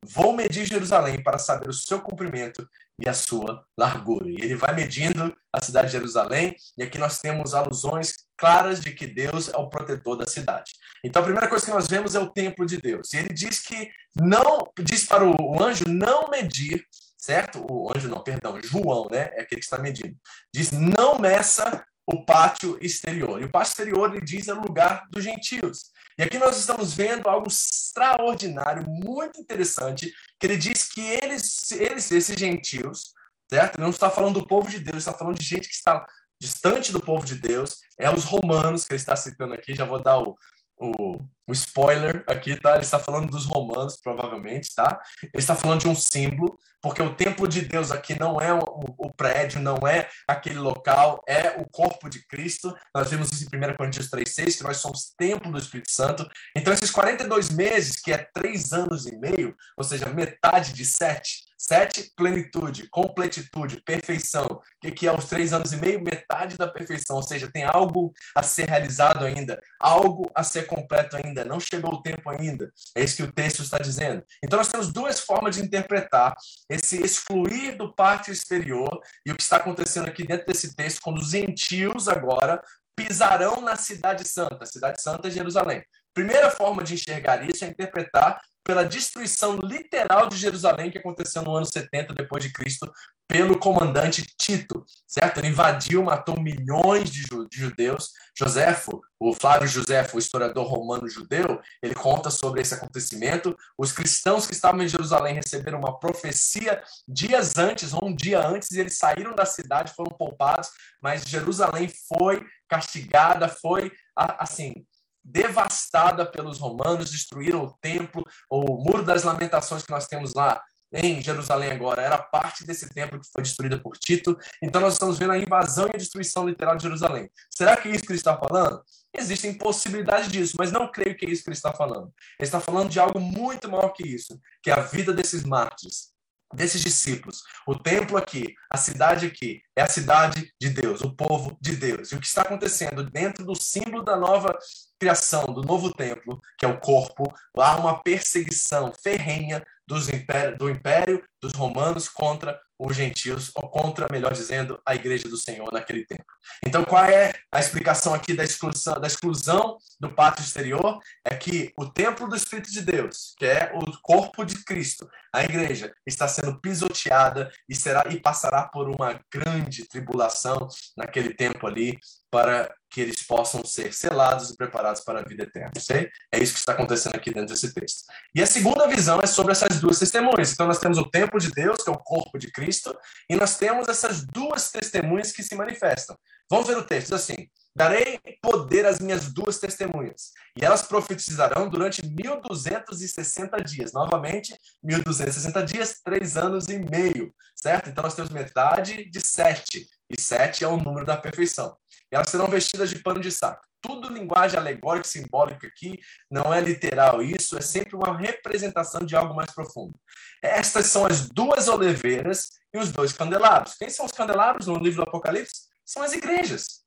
Speaker 1: Vou medir Jerusalém para saber o seu comprimento e a sua largura. E ele vai medindo a cidade de Jerusalém, e aqui nós temos alusões claras de que Deus é o protetor da cidade. Então a primeira coisa que nós vemos é o templo de Deus. E ele diz que não, diz para o anjo não medir, certo? O anjo não, perdão, João, né? É aquele que está medindo. Diz: não meça o pátio exterior. E o pátio exterior, ele diz, é o lugar dos gentios. E aqui nós estamos vendo algo extraordinário, muito interessante, que ele diz que eles, eles esses gentios, certo? Ele não está falando do povo de Deus, está falando de gente que está distante do povo de Deus, é os romanos que ele está citando aqui, já vou dar o, o, o, spoiler aqui, tá? Ele está falando dos romanos, provavelmente, tá? Ele está falando de um símbolo, porque o templo de Deus aqui não é o, o prédio, não é aquele local, é o corpo de Cristo. Nós vimos isso em 1 Coríntios 3,6, que nós somos templo do Espírito Santo. Então, esses 42 meses, que é três anos e meio, ou seja, metade de sete, Sete, plenitude, completitude, perfeição. Que, é os três anos e meio? Metade da perfeição, ou seja, tem algo a ser realizado ainda, algo a ser completo ainda, não chegou o tempo ainda. É isso que o texto está dizendo. Então, nós temos duas formas de interpretar esse excluir do pátio exterior e o que está acontecendo aqui dentro desse texto, quando os gentios agora pisarão na cidade santa. Cidade santa é Jerusalém. Primeira forma de enxergar isso é interpretar pela destruição literal de Jerusalém que aconteceu no ano 70 depois de Cristo pelo comandante Tito, certo? Ele invadiu, matou milhões de, judeus. Joséfo, o Flávio Joséfo, o historiador romano judeu, ele conta sobre esse acontecimento. Os cristãos que estavam em Jerusalém receberam uma profecia dias antes, ou um dia antes, e eles saíram da cidade, foram poupados, mas Jerusalém foi castigada, foi assim, devastada pelos romanos, destruíram o templo, o muro das lamentações que nós temos lá em Jerusalém agora era parte desse templo que foi destruída por Tito. Então nós estamos vendo a invasão e a destruição literal de Jerusalém. Será que é isso que ele está falando? Existem possibilidades disso, mas não creio que é isso que ele está falando. Ele está falando de algo muito maior que isso, que é a vida desses mártires, desses discípulos. O templo aqui, a cidade aqui, é a cidade de Deus, o povo de Deus. E o que está acontecendo dentro do símbolo da nova criação, do novo templo, que é o corpo, há uma perseguição ferrenha dos império, do império dos romanos contra os gentios, ou contra, melhor dizendo, a igreja do Senhor naquele tempo. Então, qual é a explicação aqui da exclusão, da exclusão do pátio exterior? É que o templo do Espírito de Deus, que é o corpo de Cristo, a igreja, está sendo pisoteada e será e passará por uma grande tribulação naquele tempo ali, para que eles possam ser selados e preparados para a vida eterna. Sei? É isso que está acontecendo aqui dentro desse texto. E a segunda visão é sobre essas duas testemunhas. Então, nós temos o templo de Deus, que é o corpo de Cristo, e nós temos essas duas testemunhas que se manifestam. Vamos ver o texto assim: Darei poder às minhas duas testemunhas, e elas profetizarão durante 1260 dias. Novamente, 1260 dias, três anos e meio, certo? Então, nós temos metade de sete, e sete é o número da perfeição. E elas serão vestidas de pano de saco. Tudo linguagem alegórica, simbólica aqui, não é literal isso, é sempre uma representação de algo mais profundo. Estas são as duas oliveiras e os dois candelabros. Quem são os candelabros no livro do Apocalipse? São as igrejas.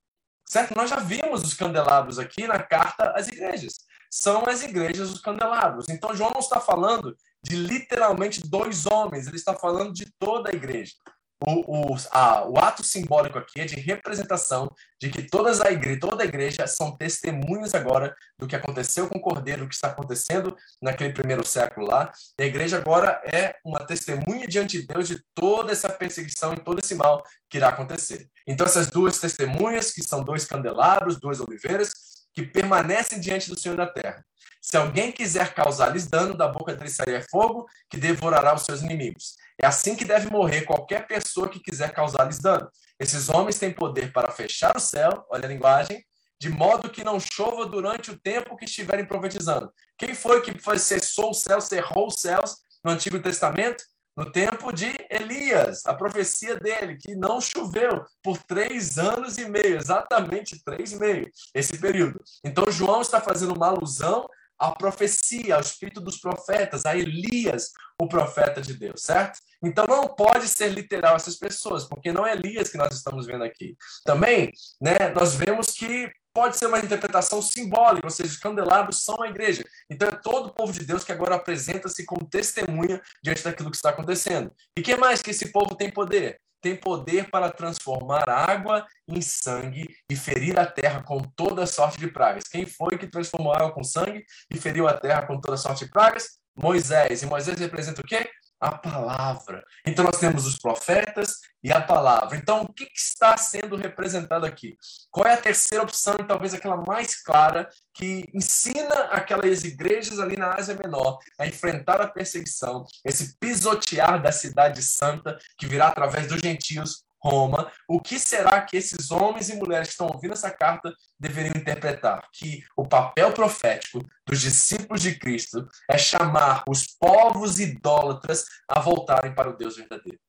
Speaker 1: Certo? Nós já vimos os candelabros aqui na carta às igrejas. São as igrejas os candelabros. Então, João não está falando de literalmente dois homens, ele está falando de toda a igreja o, o, a, o ato simbólico aqui é de representação de que todas a igreja, toda a igreja são testemunhas agora do que aconteceu com o Cordeiro, do que está acontecendo naquele primeiro século lá. E a igreja agora é uma testemunha diante de Deus de toda essa perseguição e todo esse mal que irá acontecer. Então, essas duas testemunhas, que são dois candelabros, duas oliveiras, que permanecem diante do Senhor da terra. Se alguém quiser causar-lhes dano, da boca dele sairá fogo, que devorará os seus inimigos. É assim que deve morrer qualquer pessoa que quiser causar-lhes dano. Esses homens têm poder para fechar o céu, olha a linguagem, de modo que não chova durante o tempo que estiverem profetizando. Quem foi que cessou o céu, cerrou os céus no Antigo Testamento? No tempo de Elias, a profecia dele, que não choveu por três anos e meio, exatamente três e meio, esse período. Então, João está fazendo uma alusão à profecia, ao espírito dos profetas, a Elias, o profeta de Deus, certo? Então não pode ser literal essas pessoas, porque não é Elias que nós estamos vendo aqui. Também, né, nós vemos que pode ser uma interpretação simbólica, ou seja, os candelabros são a igreja. Então é todo o povo de Deus que agora apresenta-se como testemunha diante daquilo que está acontecendo. E que mais que esse povo tem poder? Tem poder para transformar água em sangue e ferir a terra com toda sorte de pragas. Quem foi que transformou água com sangue e feriu a terra com toda sorte de pragas? Moisés. E Moisés representa o quê? A palavra. Então nós temos os profetas e a palavra. Então o que, está sendo representado aqui? Qual é a terceira opção e talvez aquela mais clara que ensina aquelas igrejas ali na Ásia Menor a enfrentar a perseguição, esse pisotear da cidade santa que virá através dos gentios Roma, o que será que esses homens e mulheres que estão ouvindo essa carta deveriam interpretar? Que o papel profético dos discípulos de Cristo é chamar os povos idólatras a voltarem para o Deus verdadeiro.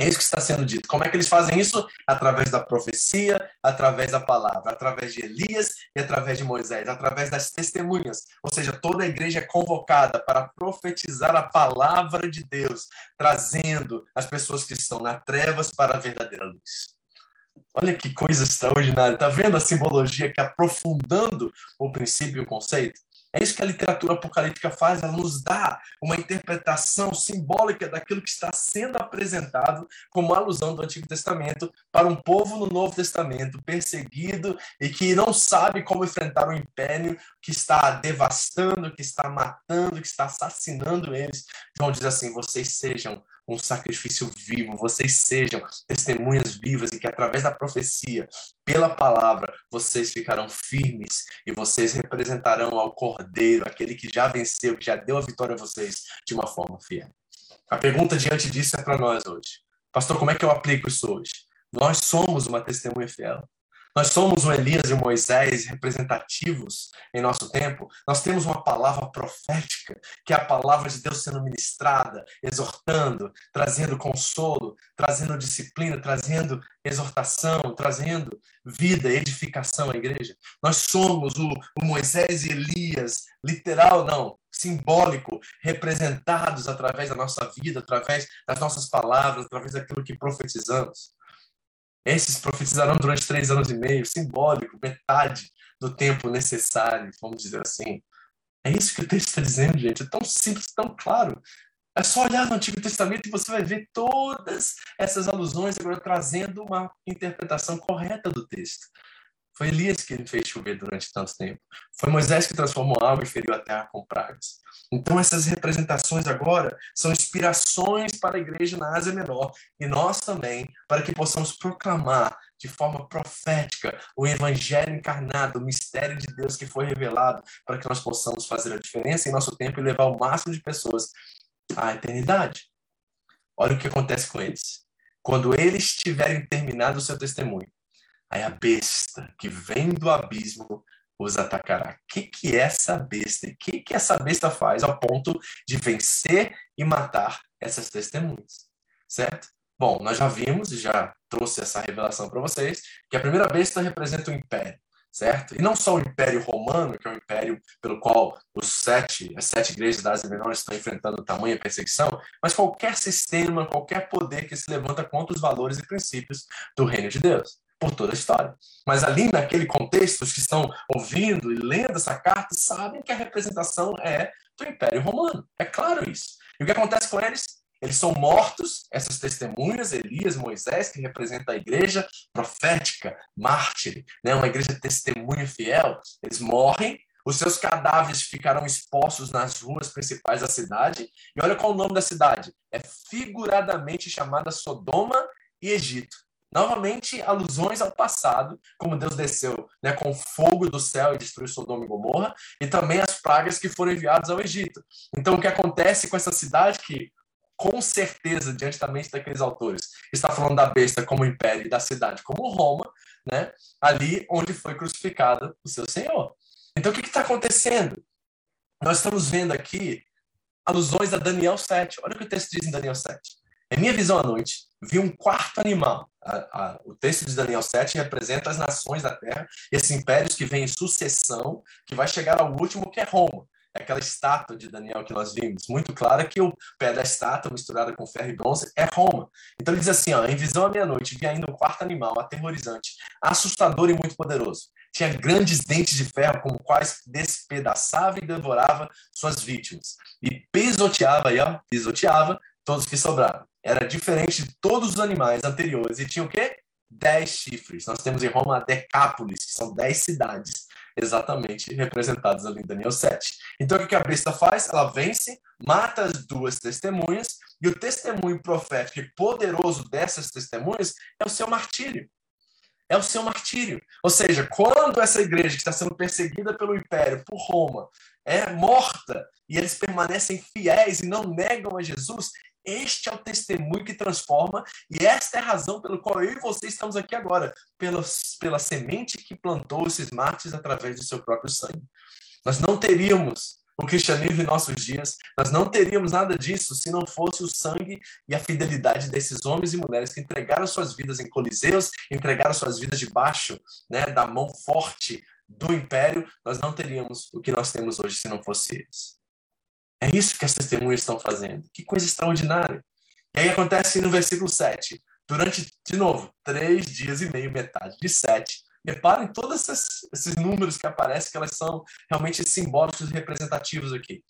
Speaker 1: É isso que está sendo dito. Como é que eles fazem isso? Através da profecia, através da palavra, através de Elias e através de Moisés, através das testemunhas. Ou seja, toda a igreja é convocada para profetizar a palavra de Deus, trazendo as pessoas que estão nas trevas para a verdadeira luz. Olha que coisa extraordinária. Está vendo a simbologia que aprofundando o princípio e o conceito? É isso que a literatura apocalíptica faz, ela nos dá uma interpretação simbólica daquilo que está sendo apresentado como alusão do Antigo Testamento para um povo no Novo Testamento perseguido e que não sabe como enfrentar o império que está devastando, que está matando, que está assassinando eles. João diz assim: vocês sejam um sacrifício vivo, vocês sejam testemunhas vivas e que através da profecia, pela palavra, vocês ficarão firmes e vocês representarão ao Cordeiro, aquele que já venceu, que já deu a vitória a vocês de uma forma fiel. A pergunta diante disso é para nós hoje. Pastor, como é que eu aplico isso hoje? Nós somos uma testemunha fiel. Nós somos o Elias e o Moisés representativos em nosso tempo. Nós temos uma palavra profética, que é a palavra de Deus sendo ministrada, exortando, trazendo consolo, trazendo disciplina, trazendo exortação, trazendo vida, edificação à igreja. Nós somos o, o Moisés e Elias, literal não, simbólico, representados através da nossa vida, através das nossas palavras, através daquilo que profetizamos. Esses profetizarão durante três anos e meio, simbólico, metade do tempo necessário, vamos dizer assim. É isso que o texto está dizendo, gente. É tão simples, tão claro. É só olhar no Antigo Testamento e você vai ver todas essas alusões agora trazendo uma interpretação correta do texto. Foi Elias que fez chover durante tanto tempo. Foi Moisés que transformou água e feriu a terra com pragas. Então, essas representações agora são inspirações para a igreja na Ásia Menor e nós também, para que possamos proclamar de forma profética o evangelho encarnado, o mistério de Deus que foi revelado, para que nós possamos fazer a diferença em nosso tempo e levar o máximo de pessoas à eternidade. Olha o que acontece com eles. Quando eles tiverem terminado o seu testemunho, aí a besta que vem do abismo os atacará. O que, que é essa besta? O que, que essa besta faz ao ponto de vencer e matar essas testemunhas? Certo? Bom, nós já vimos e já trouxe essa revelação para vocês que a primeira besta representa o império, certo? E não só o Império Romano, que é o império pelo qual os sete, as sete igrejas da Ásia Menor estão enfrentando tamanha perseguição, mas qualquer sistema, qualquer poder que se levanta contra os valores e princípios do reino de Deus por toda a história. Mas ali naquele contexto, os que estão ouvindo e lendo essa carta sabem que a representação é do Império Romano. É claro isso. E o que acontece com eles? Eles são mortos, essas testemunhas, Elias, Moisés, que representa a igreja profética, mártir, né? uma igreja testemunha fiel. Eles morrem, os seus cadáveres ficarão expostos nas ruas principais da cidade. E olha qual é o nome da cidade. É figuradamente chamada Sodoma e Egito. Novamente, alusões ao passado, como Deus desceu né, com fogo do céu e destruiu Sodoma e Gomorra, e também as pragas que foram enviadas ao Egito. Então, o que acontece com essa cidade que, com certeza, diante da mente daqueles autores, está falando da besta como império e da cidade como Roma, né, ali onde foi crucificado o seu Senhor. Então, o que está acontecendo? Nós estamos vendo aqui alusões a Daniel 7. Olha o que o texto diz em Daniel 7. Em minha visão à noite, vi um quarto animal. A, a, o texto de Daniel 7 representa as nações da terra, esses impérios que vêm em sucessão, que vai chegar ao último, que é Roma. É aquela estátua de Daniel que nós vimos. Muito clara que o pé da estátua, misturada com ferro e bronze, é Roma. Então ele diz assim: ó, em visão à meia-noite, vi ainda um quarto animal, aterrorizante, assustador e muito poderoso. Tinha grandes dentes de ferro, com quais despedaçava e devorava suas vítimas. E pisoteava, aí, ó, pisoteava todos que sobraram. Era diferente de todos os animais anteriores e tinha o quê? Dez chifres. Nós temos em Roma a Decápolis, que são dez cidades exatamente representadas ali em Daniel 7. Então o que a besta faz? Ela vence, mata as duas testemunhas, e o testemunho profético e poderoso dessas testemunhas é o seu martírio. É o seu martírio. Ou seja, quando essa igreja que está sendo perseguida pelo império, por Roma, é morta e eles permanecem fiéis e não negam a Jesus, este é o testemunho que transforma, e esta é a razão pela qual eu e você estamos aqui agora, pela, pela semente que plantou esses mártires através do seu próprio sangue. Nós não teríamos o cristianismo em nossos dias, nós não teríamos nada disso se não fosse o sangue e a fidelidade desses homens e mulheres que entregaram suas vidas em coliseus, entregaram suas vidas debaixo né, da mão forte do império, nós não teríamos o que nós temos hoje se não fosse eles. É isso que as testemunhas estão fazendo. Que coisa extraordinária. E aí acontece no versículo 7. Durante, de novo, três dias e meio, metade de sete. Reparem todos esses, números que aparecem, que elas são realmente simbólicos e representativos aqui.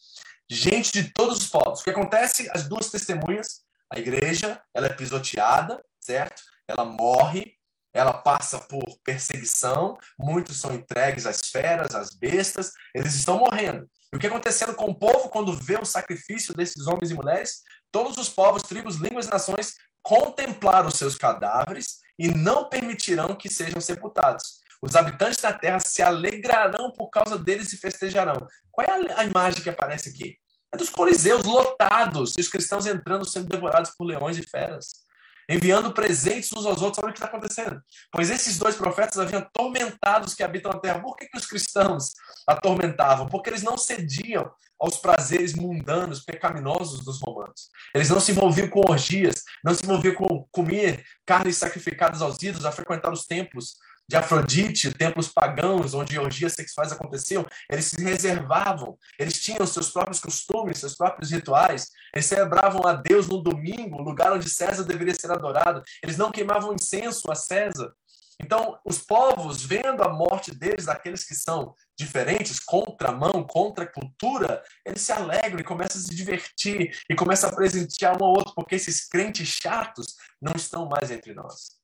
Speaker 1: Gente de todos os povos. O que acontece? As duas testemunhas, a igreja, ela é pisoteada, certo? Ela morre, ela passa por perseguição, muitos são entregues às feras, às bestas, eles estão morrendo. E o que acontecendo com o povo quando vê o sacrifício desses homens e mulheres? Todos os povos, tribos, línguas e nações contemplaram os seus cadáveres e não permitirão que sejam sepultados. Os habitantes da terra se alegrarão por causa deles e festejarão. Qual é a, imagem que aparece aqui? É dos coliseus lotados e os cristãos entrando sendo devorados por leões e feras enviando presentes uns aos outros. Olha o que está acontecendo. Pois esses dois profetas haviam atormentado os que habitam a terra. Por que, que os cristãos atormentavam? Porque eles não cediam aos prazeres mundanos, pecaminosos dos romanos. Eles não se envolviam com orgias, não se envolviam com comer carnes sacrificadas aos ídolos, a frequentar os templos de Afrodite, templos pagãos, onde orgias sexuais aconteciam, eles se reservavam, eles tinham seus próprios costumes, seus próprios rituais, eles celebravam a Deus no domingo, lugar onde César deveria ser adorado, eles não queimavam incenso a César, Então, os povos, vendo a morte deles, daqueles que são diferentes, contramão, contra a cultura, eles se alegram e começam a se divertir e começam a presentear um ao outro, porque esses crentes chatos não estão mais entre nós.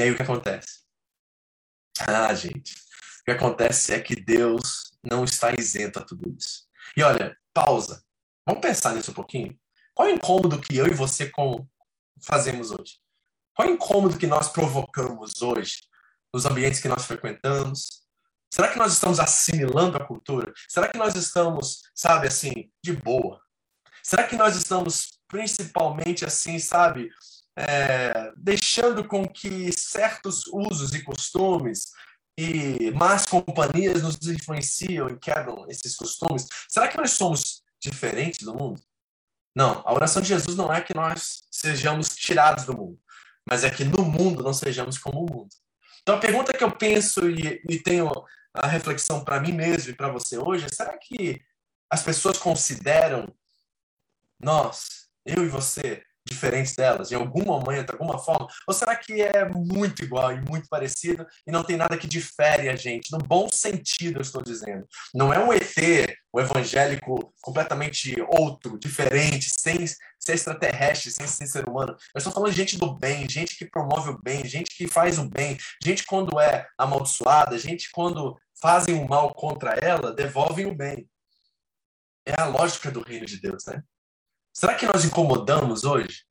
Speaker 1: E aí o que acontece? Ah, gente, o que acontece é que Deus não está isento a tudo isso. E olha, pausa. Vamos pensar nisso um pouquinho? Qual é o incômodo que eu e você fazemos hoje? Qual é o incômodo que nós provocamos hoje nos ambientes que nós frequentamos? Será que nós estamos assimilando a cultura? Será que nós estamos, sabe, assim, de boa? Será que nós estamos principalmente assim, sabe, é, deixando com que certos usos e costumes e más companhias nos influenciam e quebram esses costumes? Será que nós somos diferentes do mundo? Não, a oração de Jesus não é que nós sejamos tirados do mundo, mas é que no mundo não sejamos como o mundo. Então a pergunta que eu penso e, e tenho a reflexão para mim mesmo e para você hoje é: será que as pessoas consideram nós, eu e você, diferentes delas, em algum momento, de alguma forma? Ou será que é muito igual e muito parecido e não tem nada que difere a gente? No bom sentido, eu estou dizendo. Não é um ET, um evangélico completamente outro, diferente, sem ser extraterrestre, sem ser ser humano. Eu estou falando de gente do bem, gente que promove o bem, gente que faz o bem, gente quando é amaldiçoada, gente quando fazem o mal contra ela, devolvem o bem. É a lógica do reino de Deus, né? Será que nós incomodamos hoje?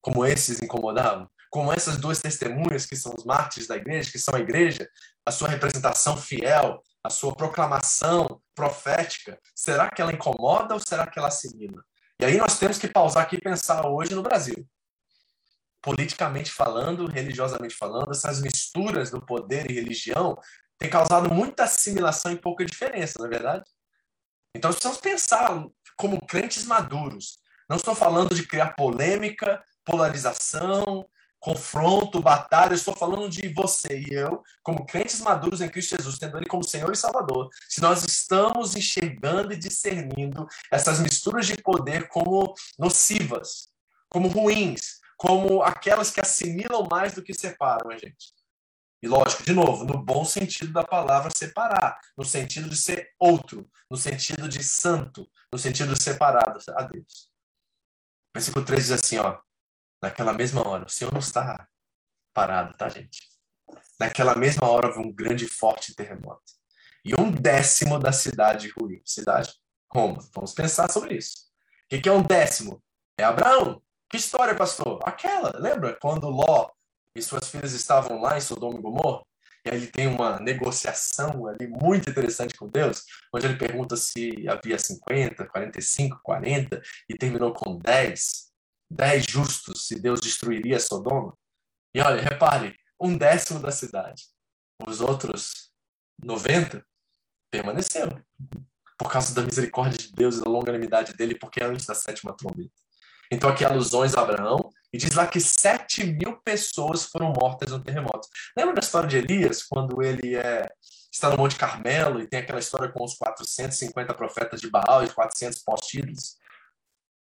Speaker 1: Como esses incomodavam? Como essas duas testemunhas que são os mártires da igreja, que são a igreja, a sua representação fiel, a sua proclamação profética, será que ela incomoda ou será que ela assimila? E aí nós temos que pausar aqui e pensar hoje no Brasil. Politicamente falando, religiosamente falando, essas misturas do poder e religião têm causado muita assimilação e pouca diferença, não é verdade? Então precisamos pensar como crentes maduros, não estou falando de criar polêmica, polarização, confronto, batalha. estou falando de você e eu, como crentes maduros em Cristo Jesus, tendo Ele como Senhor e Salvador. Se nós estamos enxergando e discernindo essas misturas de poder como nocivas, como ruins, como aquelas que assimilam mais do que separam a gente. E lógico, de novo, no bom sentido da palavra separar, no sentido de ser outro, no sentido de santo, no sentido de separado a Deus. Versículo 3 diz assim, ó. Naquela mesma hora, o Senhor não está parado, tá, gente? Naquela mesma hora houve um grande e forte terremoto. E um décimo da cidade ruiu. Cidade? Roma. Vamos pensar sobre isso. O que é um décimo? É Abraão. Que história, pastor? Aquela, lembra? Quando Ló e suas filhas estavam lá em Sodoma e Gomorra? E aí ele tem uma negociação ali muito interessante com Deus, onde ele pergunta se havia 50, 45, 40 e terminou com 10. 10 justos, se Deus destruiria Sodoma. E olha, repare, um décimo da cidade. Os outros 90 permaneceram. Por causa da misericórdia de Deus e da longanimidade dele, porque é antes da sétima trombeta. Então, aqui alusões a Abraão, e diz lá que 7 mil pessoas foram mortas no terremoto. Lembra da história de Elias, quando ele é, está no Monte Carmelo e tem aquela história com os 450 profetas de Baal e 400 postíduos?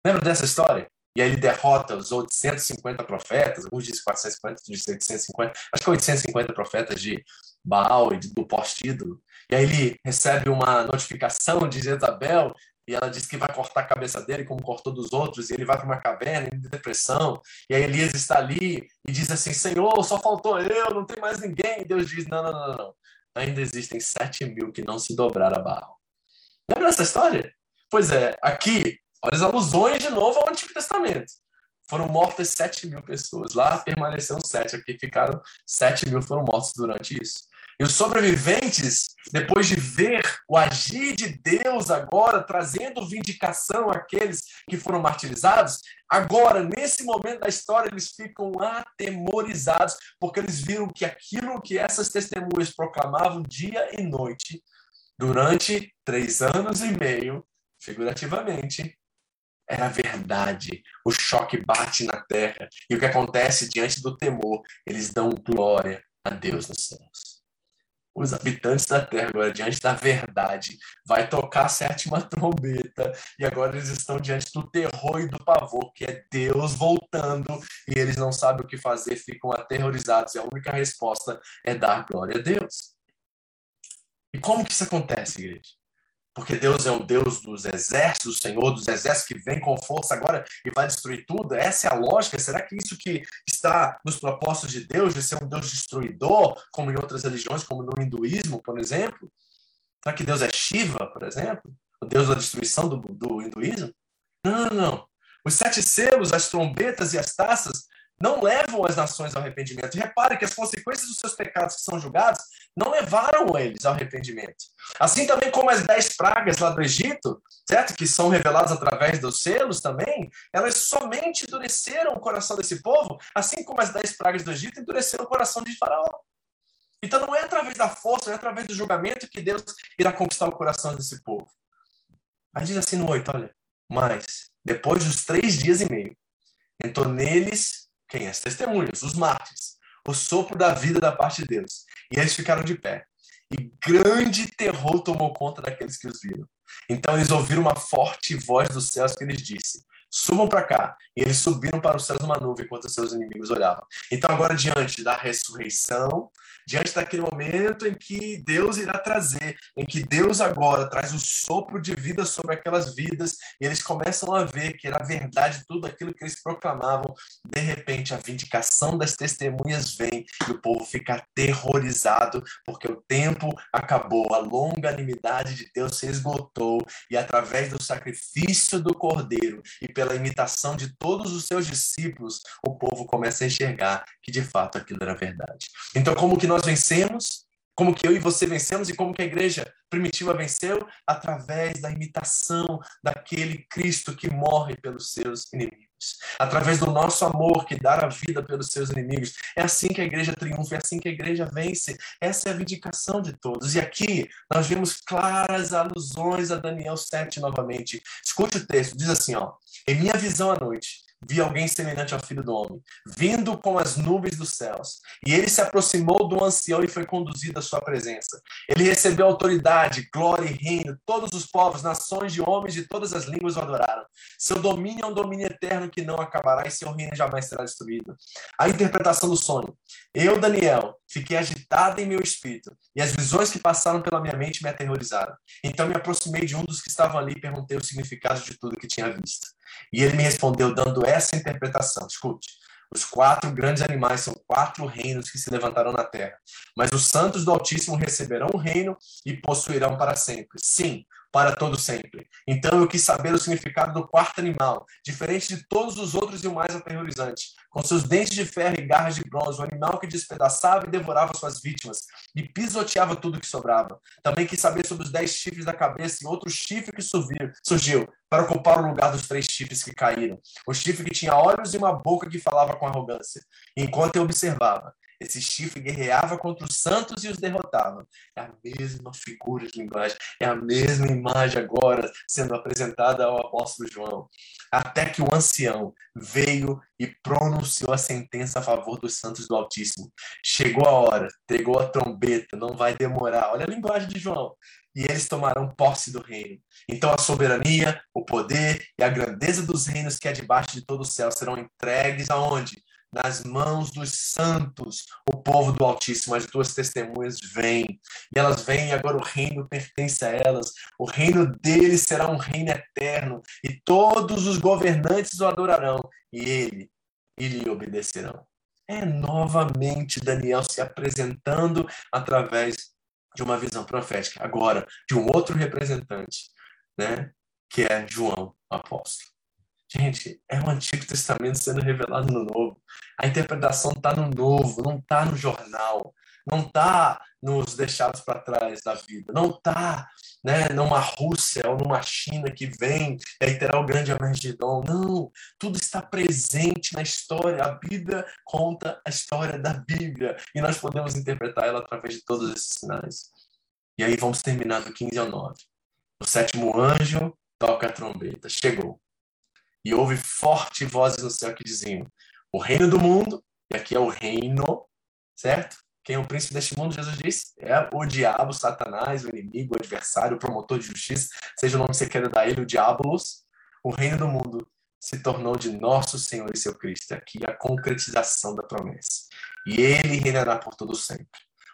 Speaker 1: Lembra dessa história? E aí ele derrota os 850 profetas, alguns dizem 450, outros dizem 850, acho que 850 profetas de Baal e do postídulo. E aí ele recebe uma notificação de Jezabel e ela diz que vai cortar a cabeça dele, como cortou dos outros, e ele vai para uma caverna em depressão, e aí Elias está ali e diz assim: Senhor, só faltou eu, não tem mais ninguém. E Deus diz: Não, não, não, não. Ainda existem sete mil que não se dobraram a Baal. Lembra dessa história? Pois é, aqui, olha as alusões de novo ao Antigo Testamento. Foram mortas sete mil pessoas. Lá permaneceram sete, aqui ficaram sete mil foram mortos durante isso. E os sobreviventes, depois de ver o agir de Deus agora, trazendo vindicação àqueles que foram martirizados, agora, nesse momento da história, eles ficam atemorizados, porque eles viram que aquilo que essas testemunhas proclamavam dia e noite, durante três anos e meio, figurativamente, era verdade. O choque bate na terra. E o que acontece diante do temor? Eles dão glória a Deus nos céus os habitantes da terra, agora diante da verdade, vai tocar a sétima trombeta, e agora eles estão diante do terror e do pavor, que é Deus voltando, e eles não sabem o que fazer, ficam aterrorizados, e a única resposta é dar glória a Deus. E como que isso acontece, igreja? Porque Deus é o Deus dos exércitos, o Senhor dos exércitos que vem com força agora e vai destruir tudo. Essa é a lógica. Será que isso que está nos propósitos de Deus, de ser um Deus destruidor, como em outras religiões, como no hinduísmo, por exemplo? Será que Deus é Shiva, por exemplo? O Deus da destruição do, do hinduísmo? Não, não, não. Os sete selos, as trombetas e as taças não levam as nações ao arrependimento. Repare que as consequências dos seus pecados que são julgados não levaram eles ao arrependimento. Assim também como as dez pragas lá do Egito, certo? Que são reveladas através dos selos também, elas somente endureceram o coração desse povo, assim como as dez pragas do Egito endureceram o coração de Faraó. Então não é através da força, não é através do julgamento que Deus irá conquistar o coração desse povo. Mas diz assim no 8, olha, mas depois dos três dias e meio, entrou neles quem? As testemunhas, os mártires. O sopro da vida da parte de Deus. E eles ficaram de pé. E grande terror tomou conta daqueles que os viram. Então eles ouviram uma forte voz dos céus que lhes disse: Subam para cá. E eles subiram para os céus numa nuvem enquanto seus inimigos olhavam. Então, agora, diante da ressurreição, diante daquele momento em que Deus irá trazer, em que Deus agora traz o sopro de vida sobre aquelas vidas, e eles começam a ver que era verdade tudo aquilo que eles proclamavam, de repente a vindicação das testemunhas vem e o povo fica aterrorizado, porque o tempo acabou, a longanimidade de Deus se esgotou, e através do sacrifício do cordeiro e pela imitação de todos os seus discípulos, o povo começa a enxergar que de fato aquilo era verdade. Então, como que nós vencemos, como que eu e você vencemos e como que a igreja primitiva venceu através da imitação daquele Cristo que morre pelos seus inimigos. Através do nosso amor que dá a vida pelos seus inimigos. É assim que a igreja triunfa, é assim que a igreja vence. Essa é a vindicação de todos. E aqui nós vemos claras alusões a Daniel 7 novamente. Escute o texto, diz assim, ó: "Em minha visão à noite, vi alguém semelhante ao filho do homem, vindo com as nuvens dos céus. E ele se aproximou do ancião e foi conduzido à sua presença. Ele recebeu autoridade, glória e reino. Todos os povos, nações de homens de todas as línguas o adoraram. Seu domínio é um domínio eterno que não acabará e seu reino jamais será destruído. A interpretação do sonho. Eu, Daniel, fiquei agitado em meu espírito, e as visões que passaram pela minha mente me aterrorizaram. Então me aproximei de um dos que estavam ali e perguntei o significado de tudo que tinha visto. E ele me respondeu dando essa interpretação. Escute. Os quatro grandes animais são quatro reinos que se levantarão na terra. Mas os santos do Altíssimo receberão o reino e possuirão para sempre. Sim, para todo sempre. Então eu quis saber o significado do quarto animal, diferente de todos os outros e o mais aterrorizante. Com seus dentes de ferro e garras de bronze, o animal que despedaçava e devorava suas vítimas e pisoteava tudo que sobrava. Também quis saber sobre os dez chifres da cabeça e outro chifre que surgiu para ocupar o lugar dos três chifres que caíram. O chifre que tinha olhos e uma boca que falava com arrogância. Enquanto eu observava, esse chifre guerreava contra os santos e os derrotava. É a mesma figura de linguagem, é a mesma imagem agora sendo apresentada ao apóstolo João. Até que o ancião veio e pronunciou a sentença a favor dos santos do Altíssimo. Chegou a hora, pegou a trombeta, não vai demorar. Olha a linguagem de João. E eles tomarão posse do reino. Então a soberania, o poder e a grandeza dos reinos que é debaixo de todo o céu serão entregues aonde? Nas mãos dos santos, o povo do Altíssimo. As duas testemunhas vêm, e elas vêm, e agora o reino pertence a elas. O reino deles será um reino eterno, e todos os governantes o adorarão, e ele, e lhe obedecerão. É novamente Daniel se apresentando através de uma visão profética, agora de um outro representante, né, que é João, apóstolo. Gente, é o Antigo Testamento sendo revelado no Novo. A interpretação está no Novo, não está no jornal, não está nos deixados para trás da vida, não está né, numa Rússia ou numa China que vem e aí terá o grande Armagedon. Não, tudo está presente na história. A Bíblia conta a história da Bíblia e nós podemos interpretar ela através de todos esses sinais. E aí vamos terminar do 15 ao 9. O sétimo anjo toca a trombeta. Chegou e houve forte vozes no céu que diziam: O reino do mundo, e aqui é o reino, certo? Quem é o príncipe deste mundo, Jesus disse, é o diabo, Satanás, o inimigo, o adversário, o promotor de justiça, seja o nome que você queira dar ele, o diabolos. O reino do mundo se tornou de nosso Senhor e seu Cristo. Aqui a concretização da promessa. E ele reinará por todo sempre.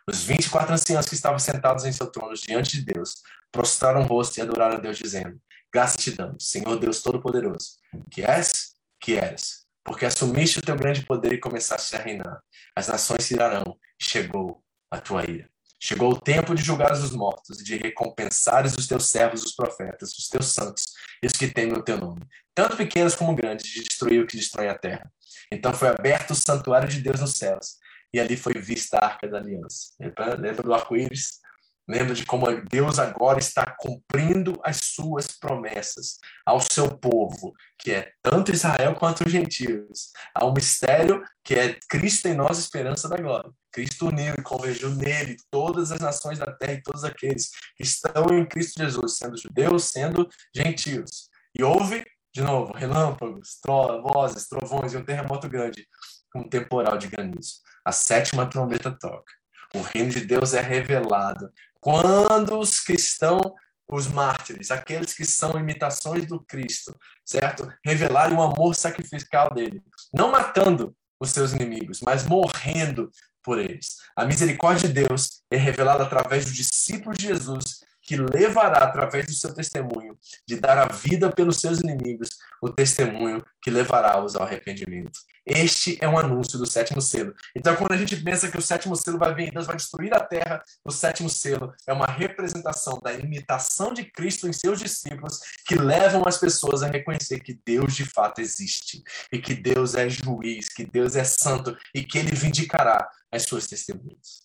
Speaker 1: Os 24 anciãos que estavam sentados em seu trono diante de Deus prostraram o rosto e adoraram a Deus, dizendo: Graças te damos, Senhor Deus Todo-Poderoso, que és, que eres, porque assumiste o teu grande poder e começaste a reinar. As nações se irarão, e chegou a tua ira. Chegou o tempo de julgares os mortos e de recompensares os teus servos, os profetas, os teus santos, e os que temem o teu nome, tanto pequenos como grandes, de destruir o que destrói a terra. Então foi aberto o santuário de Deus nos céus, e ali foi vista a arca da aliança. Lembra do arco-íris? Lembra de como Deus agora está cumprindo as suas promessas ao seu povo, que é tanto Israel quanto os gentios. Há um mistério que é Cristo em nós, esperança da glória. Cristo uniu e convergiu nele todas as nações da terra e todos aqueles que estão em Cristo Jesus, sendo judeus, sendo gentios. E houve, de novo, relâmpagos, tro vozes, trovões e um terremoto grande, um temporal de granizo. A sétima trombeta toca. O reino de Deus é revelado quando os cristãos, os mártires, aqueles que são imitações do Cristo, certo? Revelarem o amor sacrificial dele, não matando os seus inimigos, mas morrendo por eles. A misericórdia de Deus é revelada através do discípulo de Jesus, que levará, através do seu testemunho, de dar a vida pelos seus inimigos, o testemunho que levará-os ao arrependimento. Este é um anúncio do sétimo selo. Então, quando a gente pensa que o sétimo selo vai vir, Deus vai destruir a terra, o sétimo selo é uma representação da imitação de Cristo em seus discípulos que levam as pessoas a reconhecer que Deus de fato existe e que Deus é juiz, que Deus é santo e que ele vindicará as suas testemunhas.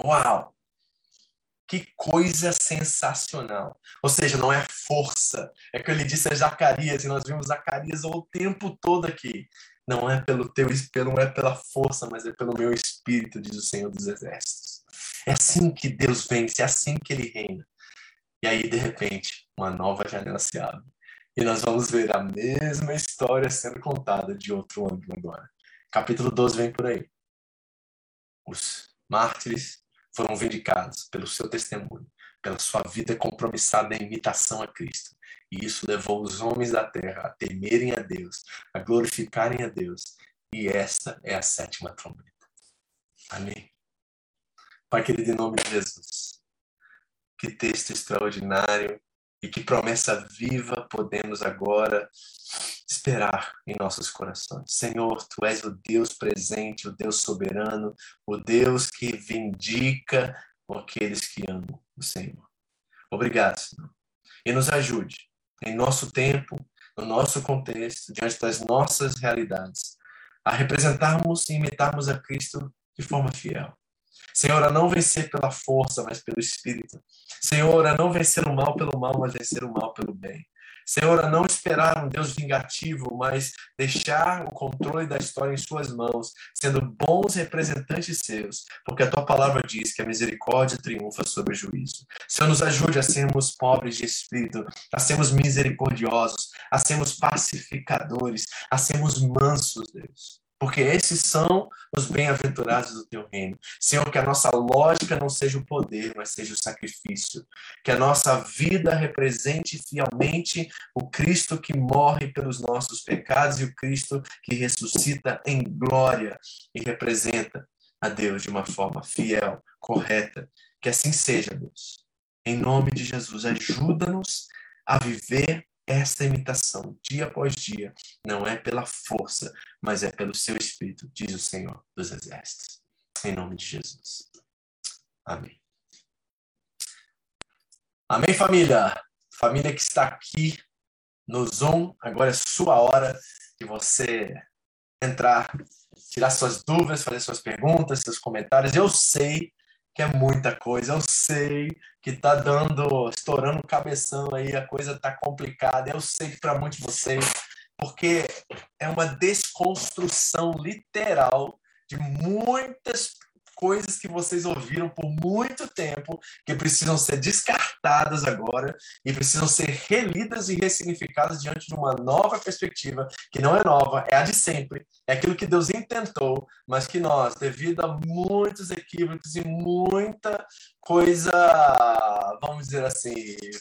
Speaker 1: Uau! Que coisa sensacional. Ou seja, não é força. É que ele disse a Zacarias, e nós vimos Zacarias o tempo todo aqui. Não é pelo teu não é pela força, mas é pelo meu espírito, diz o Senhor dos Exércitos. É assim que Deus vence, é assim que ele reina. E aí, de repente, uma nova janela se abre. E nós vamos ver a mesma história sendo contada de outro ângulo agora. Capítulo 12 vem por aí. Os mártires foram vindicados pelo seu testemunho, pela sua vida compromissada em imitação a Cristo. E isso levou os homens da terra a temerem a Deus, a glorificarem a Deus. E esta é a sétima trombeta. Amém. Pai querido, em nome de Jesus, que texto extraordinário e que promessa viva podemos agora esperar em nossos corações. Senhor, tu és o Deus presente, o Deus soberano, o Deus que vindica aqueles que amam o Senhor. Obrigado, Senhor. E nos ajude em nosso tempo, no nosso contexto, diante das nossas realidades, a representarmos e imitarmos a Cristo de forma fiel. Senhor, a não vencer pela força, mas pelo Espírito. Senhor, a não vencer o mal pelo mal, mas vencer o mal pelo bem. Senhor, a não esperar um Deus vingativo, mas deixar o controle da história em Suas mãos, sendo bons representantes seus, porque a Tua palavra diz que a misericórdia triunfa sobre o juízo. Senhor, nos ajude a sermos pobres de espírito, a sermos misericordiosos, a sermos pacificadores, a sermos mansos, Deus porque esses são os bem-aventurados do teu reino. Senhor, que a nossa lógica não seja o poder, mas seja o sacrifício. Que a nossa vida represente fielmente o Cristo que morre pelos nossos pecados e o Cristo que ressuscita em glória e representa a Deus de uma forma fiel, correta. Que assim seja, Deus. Em nome de Jesus, ajuda-nos a viver esta imitação, dia após dia, não é pela força, mas é pelo seu espírito, diz o Senhor dos Exércitos. Em nome de Jesus. Amém. Amém, família? Família que está aqui no Zoom, agora é sua hora de você entrar, tirar suas dúvidas, fazer suas perguntas, seus comentários. Eu sei que é muita coisa. Eu sei que tá dando, estourando o cabeção aí, a coisa tá complicada. Eu sei que para muitos de vocês, porque é uma desconstrução literal de muitas coisas que vocês ouviram por muito tempo, que precisam ser descartadas agora e precisam ser relidas e ressignificadas diante de uma nova perspectiva, que não é nova, é a de sempre. É aquilo que Deus intentou, mas que nós, devido a muitos equívocos e muita coisa, vamos dizer assim,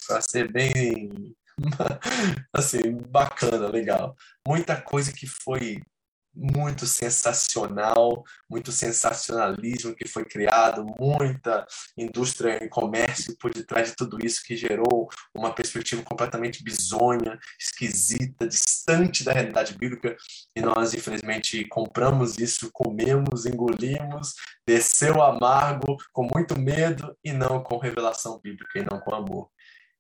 Speaker 1: para ser bem assim, bacana, legal. Muita coisa que foi muito sensacional, muito sensacionalismo que foi criado, muita indústria e comércio por detrás de tudo isso que gerou uma perspectiva completamente bizonha, esquisita, distante da realidade bíblica, e nós infelizmente compramos isso, comemos, engolimos, desceu amargo, com muito medo e não com revelação bíblica e não com amor.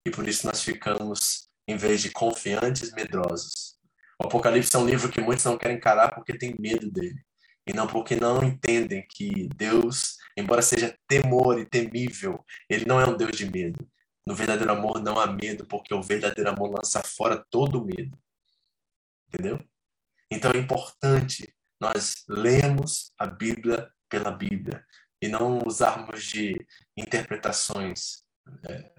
Speaker 1: E por isso nós ficamos em vez de confiantes, medrosos o Apocalipse é um livro que muitos não querem encarar porque tem medo dele. E não porque não entendem que Deus, embora seja temor e temível, ele não é um Deus de medo. No verdadeiro amor não há medo, porque o verdadeiro amor lança fora todo o medo. Entendeu? Então é importante nós lermos a Bíblia pela Bíblia e não usarmos de interpretações é,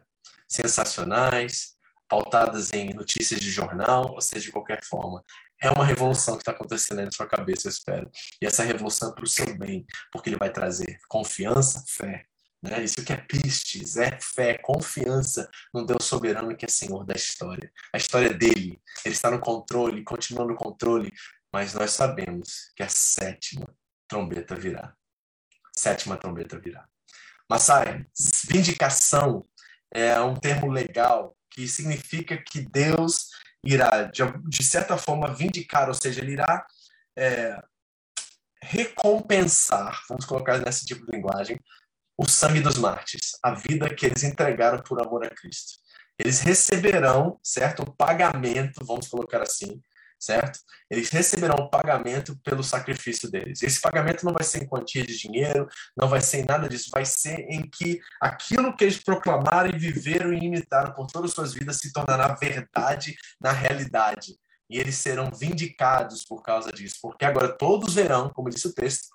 Speaker 1: sensacionais, pautadas em notícias de jornal, ou seja, de qualquer forma. É uma revolução que está acontecendo aí na sua cabeça, eu espero. E essa revolução é para o seu bem, porque ele vai trazer confiança, fé. Né? Isso que é pistes, é fé, confiança no Deus soberano que é Senhor da história. A história é dele, ele está no controle, continua no controle, mas nós sabemos que a sétima trombeta virá. Sétima trombeta virá. Massai, vindicação é um termo legal que significa que Deus irá, de, de certa forma, vindicar, ou seja, ele irá é, recompensar, vamos colocar nesse tipo de linguagem, o sangue dos mártires, a vida que eles entregaram por amor a Cristo. Eles receberão, certo, o pagamento, vamos colocar assim, certo? Eles receberão o pagamento pelo sacrifício deles. Esse pagamento não vai ser em quantia de dinheiro, não vai ser em nada disso, vai ser em que aquilo que eles proclamaram e viveram e imitaram por todas as suas vidas se tornará verdade na realidade. E eles serão vindicados por causa disso, porque agora todos verão, como disse o texto,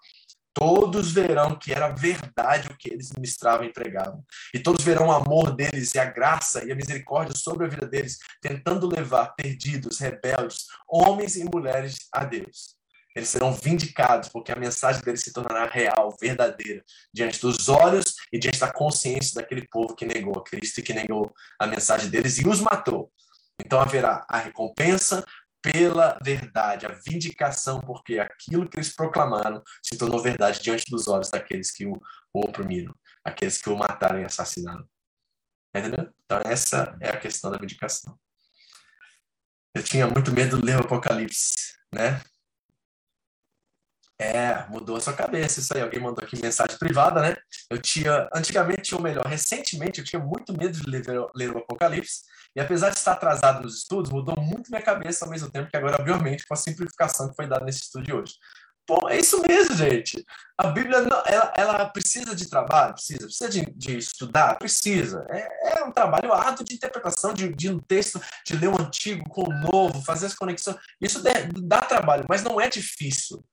Speaker 1: Todos verão que era verdade o que eles ministravam e pregavam. E todos verão o amor deles e a graça e a misericórdia sobre a vida deles, tentando levar perdidos, rebeldes, homens e mulheres a Deus. Eles serão vindicados, porque a mensagem deles se tornará real, verdadeira, diante dos olhos e diante da consciência daquele povo que negou a Cristo e que negou a mensagem deles e os matou. Então haverá a recompensa, pela verdade, a vindicação, porque aquilo que eles proclamaram se tornou verdade diante dos olhos daqueles que o, oprimiram, aqueles que o mataram e assassinaram. Entendeu? Então, essa é a questão da vindicação. Eu tinha muito medo de ler o Apocalipse, né? É, mudou a sua cabeça isso aí. Alguém mandou aqui mensagem privada, né? Eu tinha, antigamente, ou melhor, recentemente, eu tinha muito medo de ler, ler o Apocalipse. E apesar de estar atrasado nos estudos, mudou muito minha cabeça ao mesmo tempo que agora abriu a mente com a simplificação que foi dada nesse estudo de hoje. Bom, é isso mesmo, gente. A Bíblia, ela, ela precisa de trabalho? Precisa. Precisa de, de estudar? Precisa. É, é, um trabalho árduo de interpretação de, de um texto, de ler o antigo com o novo, fazer as conexões. Isso dá, dá trabalho, mas não é difícil.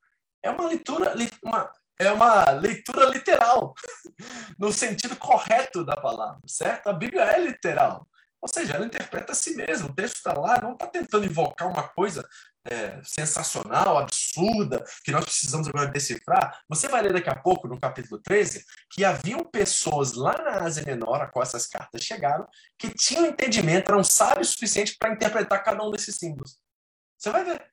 Speaker 1: É uma leitura, uma, é uma leitura literal, no sentido correto da palavra, certo? A Bíblia é literal. Ou seja, ela interpreta a si mesma. O texto está lá, não está tentando invocar uma coisa é, sensacional, absurda, que nós precisamos agora decifrar. Você vai ler daqui a pouco, no capítulo 13, que haviam pessoas lá na Ásia Menor, a qual essas cartas chegaram, que tinham entendimento, eram sábios o suficiente para interpretar cada um desses símbolos. Você vai ver.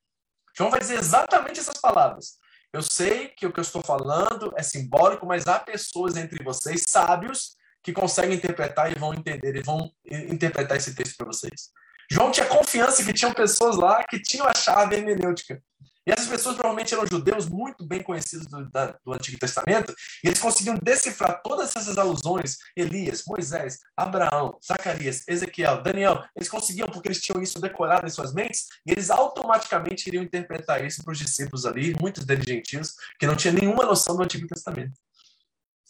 Speaker 1: João vai dizer exatamente essas palavras. Eu sei que o que eu estou falando é simbólico, mas há pessoas entre vocês, sábios, que conseguem interpretar e vão entender e vão interpretar esse texto para vocês. João tinha confiança que tinham pessoas lá que tinham a chave hermenêutica. E essas pessoas provavelmente eram judeus muito bem conhecidos do, da, do, Antigo Testamento, e eles conseguiam decifrar todas essas alusões, Elias, Moisés, Abraão, Zacarias, Ezequiel, Daniel, eles conseguiam porque eles tinham isso decorado em suas mentes, e eles automaticamente iriam interpretar isso para os discípulos ali, muitos deles gentios, que não tinham nenhuma noção do Antigo Testamento.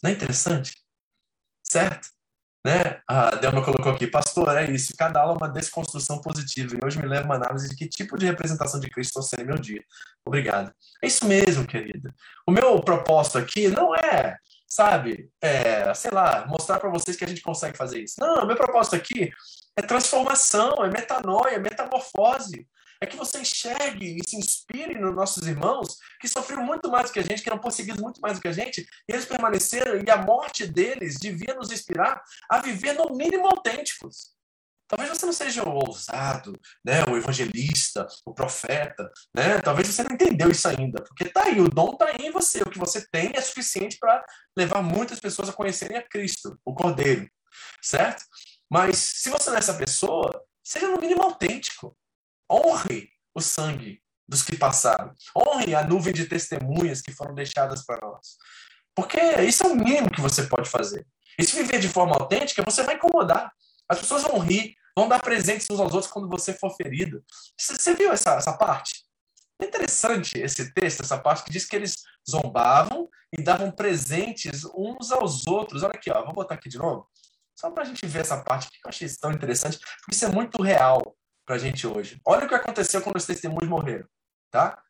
Speaker 1: Não é interessante? certo? Né? A Delma colocou aqui, pastor, é isso, cada aula é uma desconstrução positiva, e hoje me leva uma análise de que tipo de representação de Cristo estou sendo meu dia. Obrigado. É isso mesmo, querida. O meu propósito aqui não é sabe, é, sei lá, mostrar para vocês que a gente consegue fazer isso. Não, meu propósito aqui é transformação, é metanoia, é metamorfose. É que você enxergue e se inspire nos nossos irmãos que sofreram muito mais do que a gente, que eram perseguidos muito mais do que a gente, e eles permaneceram, e a morte deles devia nos inspirar a viver no mínimo autênticos. Talvez você não seja o ousado, né, o evangelista, o profeta, né? Talvez você não entendeu isso ainda, porque tá aí, o dom tá aí em você, o que você tem é suficiente para levar muitas pessoas a conhecerem a Cristo, o Cordeiro, certo? Mas se você não é essa pessoa, seja no mínimo autêntico. Honre o sangue dos que passaram. Honre a nuvem de testemunhas que foram deixadas para nós. Porque isso é o mínimo que você pode fazer. E se viver de forma autêntica, você vai incomodar. As pessoas vão rir, vão dar presentes uns aos outros quando você for ferido. Você viu essa, essa parte? É interessante esse texto, essa parte que diz que eles zombavam e davam presentes uns aos outros. Olha aqui, ó, vou botar aqui de novo, só para a gente ver essa parte que eu achei tão interessante, porque isso é muito real para a gente hoje. Olha o que aconteceu quando os testemunhos morreram, tá?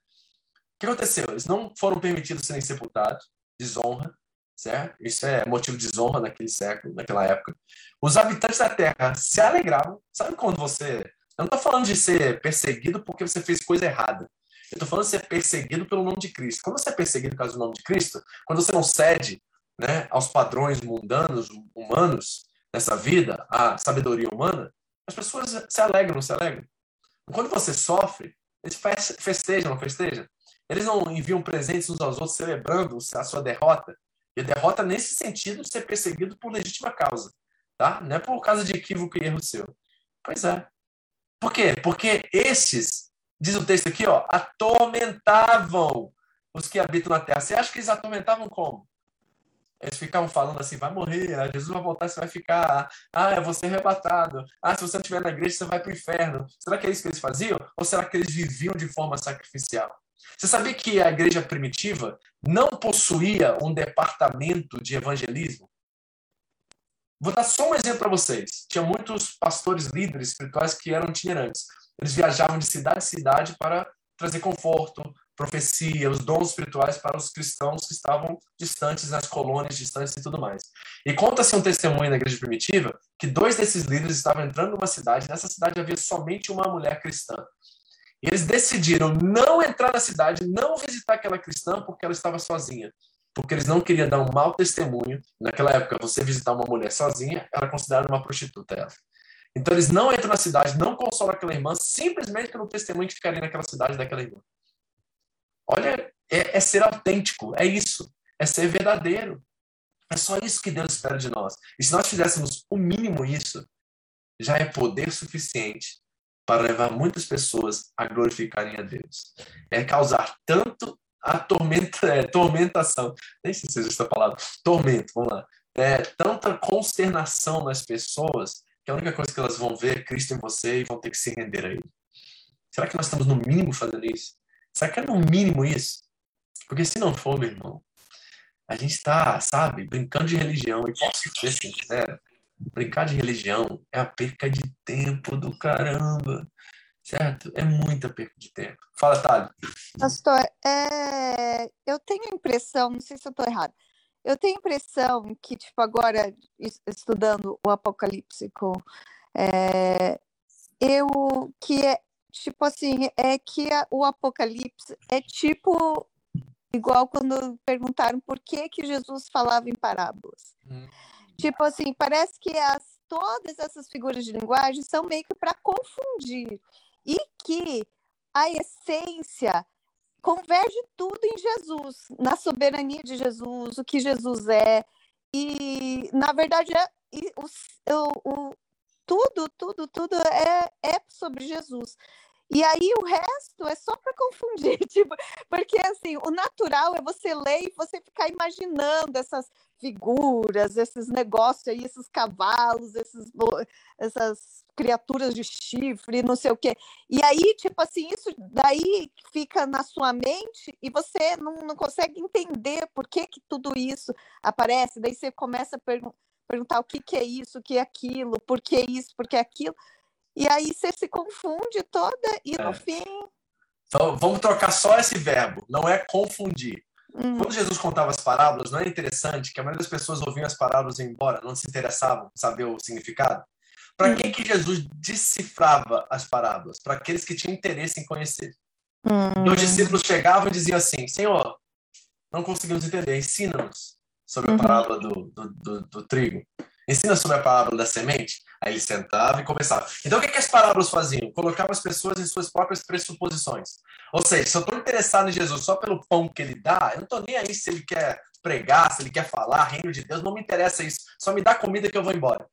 Speaker 1: O que aconteceu? Eles não foram permitidos serem sepultados, desonra, certo? Isso é motivo de desonra naquele século, naquela época. Os habitantes da terra se alegravam. Sabe quando você. Eu não estou falando de ser perseguido porque você fez coisa errada. Eu estou falando de ser perseguido pelo nome de Cristo. Quando você é perseguido por causa do nome de Cristo, quando você não cede né, aos padrões mundanos, humanos, dessa vida, à sabedoria humana, as pessoas se alegram, não se alegram. Quando você sofre, eles festejam, não festejam? Eles não enviam presentes uns aos outros celebrando a sua derrota. E a derrota nesse sentido de ser perseguido por legítima causa, tá? Não é por causa de equívoco e erro seu. Pois é. Por quê? Porque esses, diz o texto aqui, ó, atormentavam os que habitam na terra. Você acha que eles atormentavam como? Eles ficavam falando assim, vai morrer, ah, Jesus vai voltar, você vai ficar, ah, eu vou ser arrebatado, ah, se você não estiver na igreja, você vai para o inferno. Será que é isso que eles faziam? Ou será que eles viviam de forma sacrificial? Você sabia que a igreja primitiva não possuía um departamento de evangelismo? Vou dar só um exemplo para vocês. Tinha muitos pastores líderes espirituais que eram itinerantes. Eles viajavam de cidade em cidade para trazer conforto, profecia, os dons espirituais para os cristãos que estavam distantes nas colônias, distantes e tudo mais. E conta-se um testemunho na igreja primitiva que dois desses líderes estavam entrando numa cidade, nessa cidade havia somente uma mulher cristã. E eles decidiram não entrar na cidade, não visitar aquela cristã porque ela estava sozinha. Porque eles não queriam dar um mau testemunho. Naquela época, você visitar uma mulher sozinha era considerada uma prostituta. Ela. Então eles não entram na cidade, não consolam aquela irmã, simplesmente pelo testemunho que ficaria naquela cidade daquela irmã. Olha, é, é ser autêntico, é isso, é ser verdadeiro. É só isso que Deus espera de nós. E se nós fizéssemos o mínimo isso, já é poder suficiente para levar muitas pessoas a glorificarem a Deus. É causar tanto a tormenta, é, tormentação, nem sei se existe essa palavra, tormento, vamos lá. É, tanta consternação nas pessoas que a única coisa que elas vão ver é Cristo em você e vão ter que se render a Ele. Será que nós estamos no mínimo fazendo isso? Será que é no mínimo isso? Porque se não for, meu irmão, a gente está, sabe, brincando de religião, e posso ser sincero, brincar de religião é a perca de tempo do caramba, certo? É muita perca de tempo. Fala, Thali.
Speaker 2: Pastor, é... eu tenho a impressão, não sei se eu estou errado, eu tenho a impressão que, tipo, agora, estudando o Apocalipse é... eu, que é, tipo assim, é que a, o Apocalipse é tipo igual quando perguntaram por que que Jesus falava em parábolas. Hum. Tipo assim, parece que as, todas essas figuras de linguagem são meio que para confundir e que a essência converge tudo em Jesus, na soberania de Jesus, o que Jesus é. E, na verdade, é, o, o, tudo, tudo, tudo é, é sobre Jesus. E aí o resto é só para confundir, tipo, porque assim, o natural é você ler e você ficar imaginando essas figuras, esses negócios aí, esses cavalos, esses, essas criaturas de chifre, não sei o quê. E aí, tipo assim, isso daí fica na sua mente e você não, não consegue entender por que, que tudo isso aparece. Daí você começa a pergun perguntar o que, que é isso, o que é aquilo, por que isso, por que aquilo. E aí você se confunde toda e é. no fim.
Speaker 1: Então vamos trocar só esse verbo, não é confundir. Uhum. Quando Jesus contava as parábolas, não é interessante que a maioria das pessoas ouviam as parábolas e iam embora, não se interessavam em saber o significado? Para uhum. quem que Jesus decifrava as parábolas? Para aqueles que tinham interesse em conhecer. E os discípulos chegavam e diziam assim: Senhor, não conseguimos entender, ensina-nos sobre a uhum. parábola do, do, do, do trigo. Ensina sobre a parábola da semente. Aí ele sentava e começava. Então, o que, que as parábolas faziam? Colocavam as pessoas em suas próprias pressuposições. Ou seja, se eu estou interessado em Jesus só pelo pão que ele dá, eu não estou nem aí se ele quer pregar, se ele quer falar, reino de Deus, não me interessa isso. Só me dá comida que eu vou embora.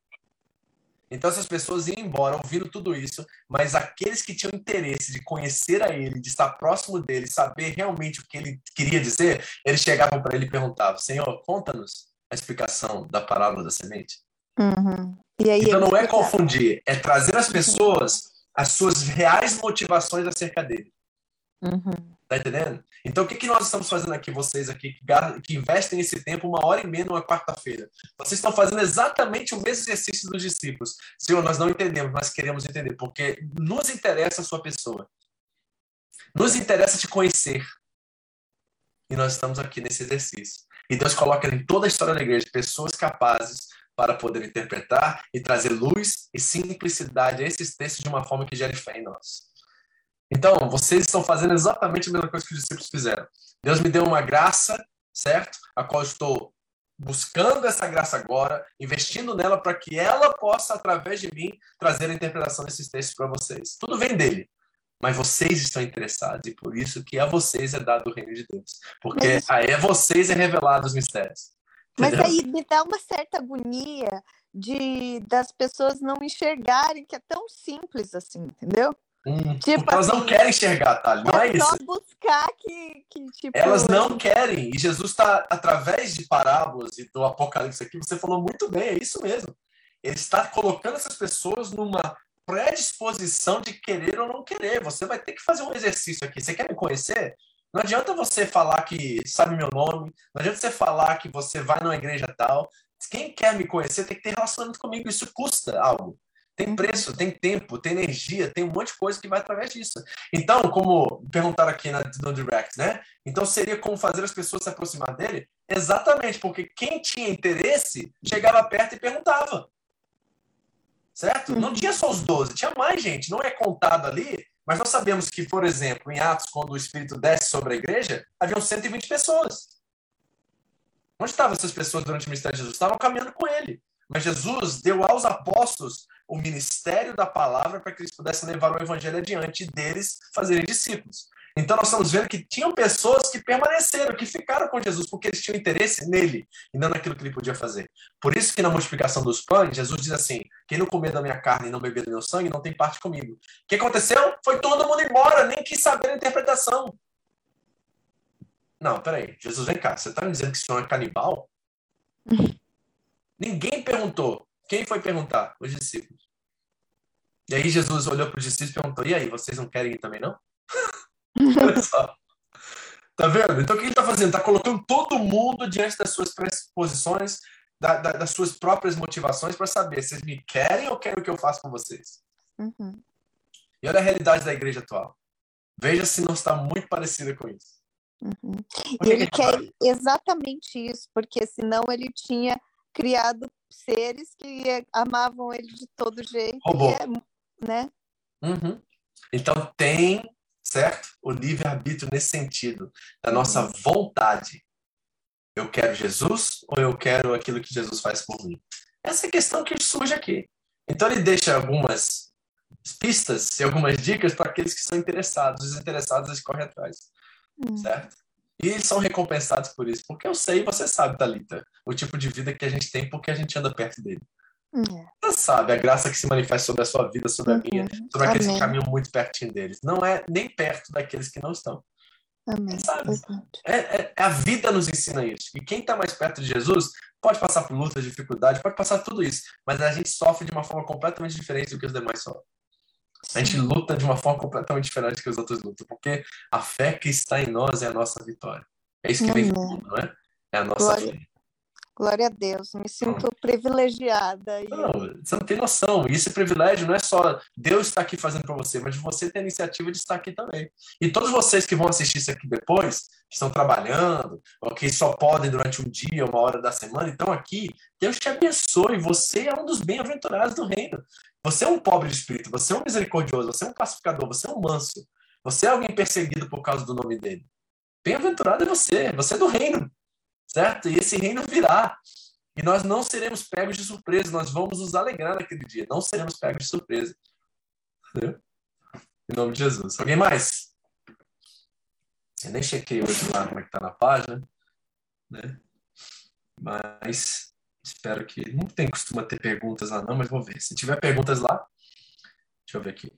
Speaker 1: Então essas pessoas iam embora ouvindo tudo isso, mas aqueles que tinham interesse de conhecer a ele, de estar próximo dele, saber realmente o que ele queria dizer, eles chegavam para ele e perguntavam: Senhor, conta-nos a explicação da parábola da semente.
Speaker 2: Uhum.
Speaker 1: então não é confundir, é trazer às pessoas as suas reais motivações acerca dele.
Speaker 2: Uhum.
Speaker 1: Tá entendendo? Então, o que, que nós estamos fazendo aqui, vocês aqui, que, que investem esse tempo, uma hora e meia numa quarta-feira? Vocês estão fazendo exatamente o mesmo exercício dos discípulos. Senhor, nós não entendemos, mas queremos entender, porque nos interessa a sua pessoa. Nos interessa te conhecer. E nós estamos aqui nesse exercício. E Deus coloca em toda a história da igreja pessoas capazes para poder interpretar e trazer luz e simplicidade a esses textos de uma forma que gere fé em nós. Então, vocês estão fazendo exatamente a mesma coisa que os discípulos fizeram. Deus me deu uma graça, certo? A qual estou buscando essa graça agora, investindo nela para que ela possa, através de mim, trazer a interpretação desses textos para vocês. Tudo vem dele. Mas vocês estão interessados, e por isso que a vocês é dado o reino de Deus. Porque a vocês é revelado os mistérios.
Speaker 2: Mas aí me dá uma certa agonia de das pessoas não enxergarem que é tão simples assim, entendeu?
Speaker 1: Hum, tipo elas assim, não querem enxergar, Thali, não é, é isso.
Speaker 2: só buscar que, que tipo...
Speaker 1: Elas não querem. E Jesus está, através de parábolas e do Apocalipse aqui, você falou muito bem, é isso mesmo. Ele está colocando essas pessoas numa predisposição de querer ou não querer. Você vai ter que fazer um exercício aqui. Você quer me conhecer? Não adianta você falar que sabe meu nome, não adianta você falar que você vai numa igreja tal. Quem quer me conhecer tem que ter relacionamento comigo. Isso custa algo. Tem preço, tem tempo, tem energia, tem um monte de coisa que vai através disso. Então, como perguntaram aqui na, no Direct, né? Então, seria como fazer as pessoas se aproximar dele? Exatamente, porque quem tinha interesse chegava perto e perguntava. Certo? Não tinha só os 12, tinha mais gente. Não é contado ali, mas nós sabemos que, por exemplo, em Atos, quando o Espírito desce sobre a igreja, haviam 120 pessoas. Onde estavam essas pessoas durante o ministério de Jesus? Estavam caminhando com ele. Mas Jesus deu aos apóstolos o ministério da palavra para que eles pudessem levar o evangelho adiante e deles fazerem discípulos. Então nós estamos vendo que tinham pessoas que permaneceram, que ficaram com Jesus, porque eles tinham interesse nele e não naquilo que ele podia fazer. Por isso que na multiplicação dos pães, Jesus diz assim: quem não comer da minha carne e não beber do meu sangue não tem parte comigo. O que aconteceu? Foi todo mundo embora, nem quis saber a interpretação. Não, peraí, Jesus, vem cá, você está me dizendo que isso é canibal? Ninguém perguntou. Quem foi perguntar? Os discípulos. E aí Jesus olhou para os discípulos e perguntou: E aí, vocês não querem ir também, não? Olha só. Tá vendo? Então o que ele está fazendo? Está colocando todo mundo diante das suas pressuposições, da, da, das suas próprias motivações para saber se vocês me querem ou querem o que eu faço com vocês.
Speaker 2: Uhum.
Speaker 1: E olha a realidade da igreja atual. Veja se não está muito parecida com isso.
Speaker 2: Uhum. E ele quer exatamente isso, porque senão ele tinha criado seres que amavam ele de todo jeito.
Speaker 1: Robô.
Speaker 2: É, né?
Speaker 1: Uhum. Então tem, certo? O livre-arbítrio nesse sentido, da nossa vontade. Eu quero Jesus ou eu quero aquilo que Jesus faz por mim? Essa é a questão que surge aqui. Então ele deixa algumas pistas e algumas dicas para aqueles que são interessados. Os interessados eles correm atrás. Uhum. Certo? E eles são recompensados por isso. Porque eu sei, você sabe, Thalita, o tipo de vida que a gente tem porque a gente anda perto dele.
Speaker 2: É.
Speaker 1: Você sabe a graça que se manifesta sobre a sua vida, sobre a minha, uhum. sobre aqueles Amém. que caminham muito pertinho deles. Não é nem perto daqueles que não estão.
Speaker 2: Amém.
Speaker 1: Sabe? É, é, a vida nos ensina isso. E quem está mais perto de Jesus pode passar por lutas, dificuldades, pode passar tudo isso. Mas a gente sofre de uma forma completamente diferente do que os demais sofrem. A gente luta de uma forma completamente diferente que os outros lutam, porque a fé que está em nós é a nossa vitória. É isso que vem do mundo, não é? É a nossa Glória. fé.
Speaker 2: Glória a Deus, me sinto privilegiada. E...
Speaker 1: Não, você não tem noção. E esse privilégio não é só Deus estar aqui fazendo para você, mas você ter a iniciativa de estar aqui também. E todos vocês que vão assistir isso aqui depois, que estão trabalhando, ou que só podem durante um dia, uma hora da semana, então aqui, Deus te abençoe. Você é um dos bem-aventurados do reino. Você é um pobre de espírito, você é um misericordioso, você é um pacificador, você é um manso. Você é alguém perseguido por causa do nome dele. Bem-aventurado é você, você é do reino certo? E esse reino virá. E nós não seremos pegos de surpresa, nós vamos nos alegrar naquele dia, não seremos pegos de surpresa. Entendeu? Em nome de Jesus. Alguém mais? Eu nem chequei hoje lá como é que tá na página, né? Mas espero que. Não tem costuma ter perguntas lá, não, mas vou ver. Se tiver perguntas lá, deixa eu ver aqui.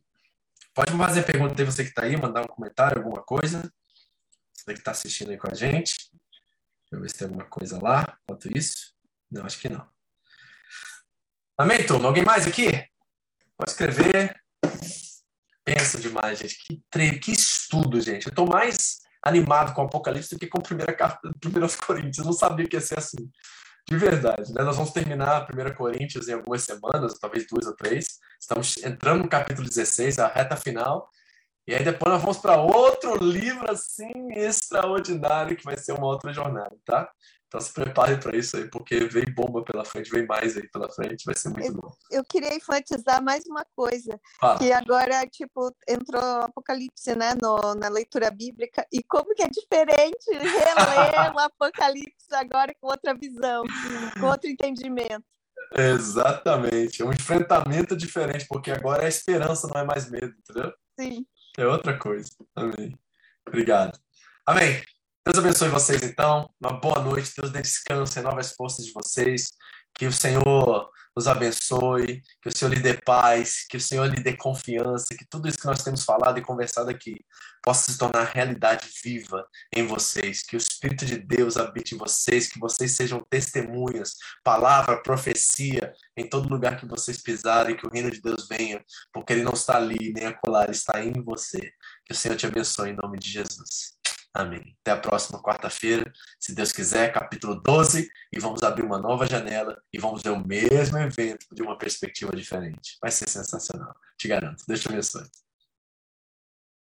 Speaker 1: Pode fazer pergunta aí, você que está aí, mandar um comentário, alguma coisa. Você que está assistindo aí com a gente. Deixa eu ver se tem alguma coisa lá enquanto isso. Não, acho que não. Amém, turma? Alguém mais aqui? Pode escrever. Pensa demais, gente. Que, tre... que estudo, gente. Eu estou mais animado com o Apocalipse do que com a primeira carta 1 Coríntios. Eu não sabia que ia ser assim. De verdade. Né? Nós vamos terminar a 1 Coríntios em algumas semanas, talvez duas ou três. Estamos entrando no capítulo 16, a reta final. E aí depois nós vamos para outro livro assim extraordinário que vai ser uma outra jornada, tá? Então se prepare para isso aí, porque vem bomba pela frente, vem mais aí pela frente, vai ser muito
Speaker 2: eu,
Speaker 1: bom.
Speaker 2: Eu queria enfatizar mais uma coisa, Fala. que agora, tipo, entrou Apocalipse, né, no, na leitura bíblica, e como que é diferente reler o Apocalipse agora com outra visão, com outro entendimento.
Speaker 1: Exatamente, é um enfrentamento diferente, porque agora é esperança, não é mais medo, entendeu?
Speaker 2: Sim.
Speaker 1: É outra coisa. Amém. Obrigado. Amém. Deus abençoe vocês, então. Uma boa noite. Deus dê descanso e novas forças de vocês. Que o Senhor os abençoe, que o Senhor lhe dê paz, que o Senhor lhe dê confiança, que tudo isso que nós temos falado e conversado aqui possa se tornar realidade viva em vocês, que o Espírito de Deus habite em vocês, que vocês sejam testemunhas, palavra, profecia em todo lugar que vocês pisarem, que o reino de Deus venha, porque ele não está ali nem acolá, ele está em você. Que o Senhor te abençoe em nome de Jesus. Amém. Até a próxima quarta-feira, se Deus quiser, capítulo 12, e vamos abrir uma nova janela e vamos ver o mesmo evento de uma perspectiva diferente. Vai ser sensacional, te garanto. Deus te abençoe.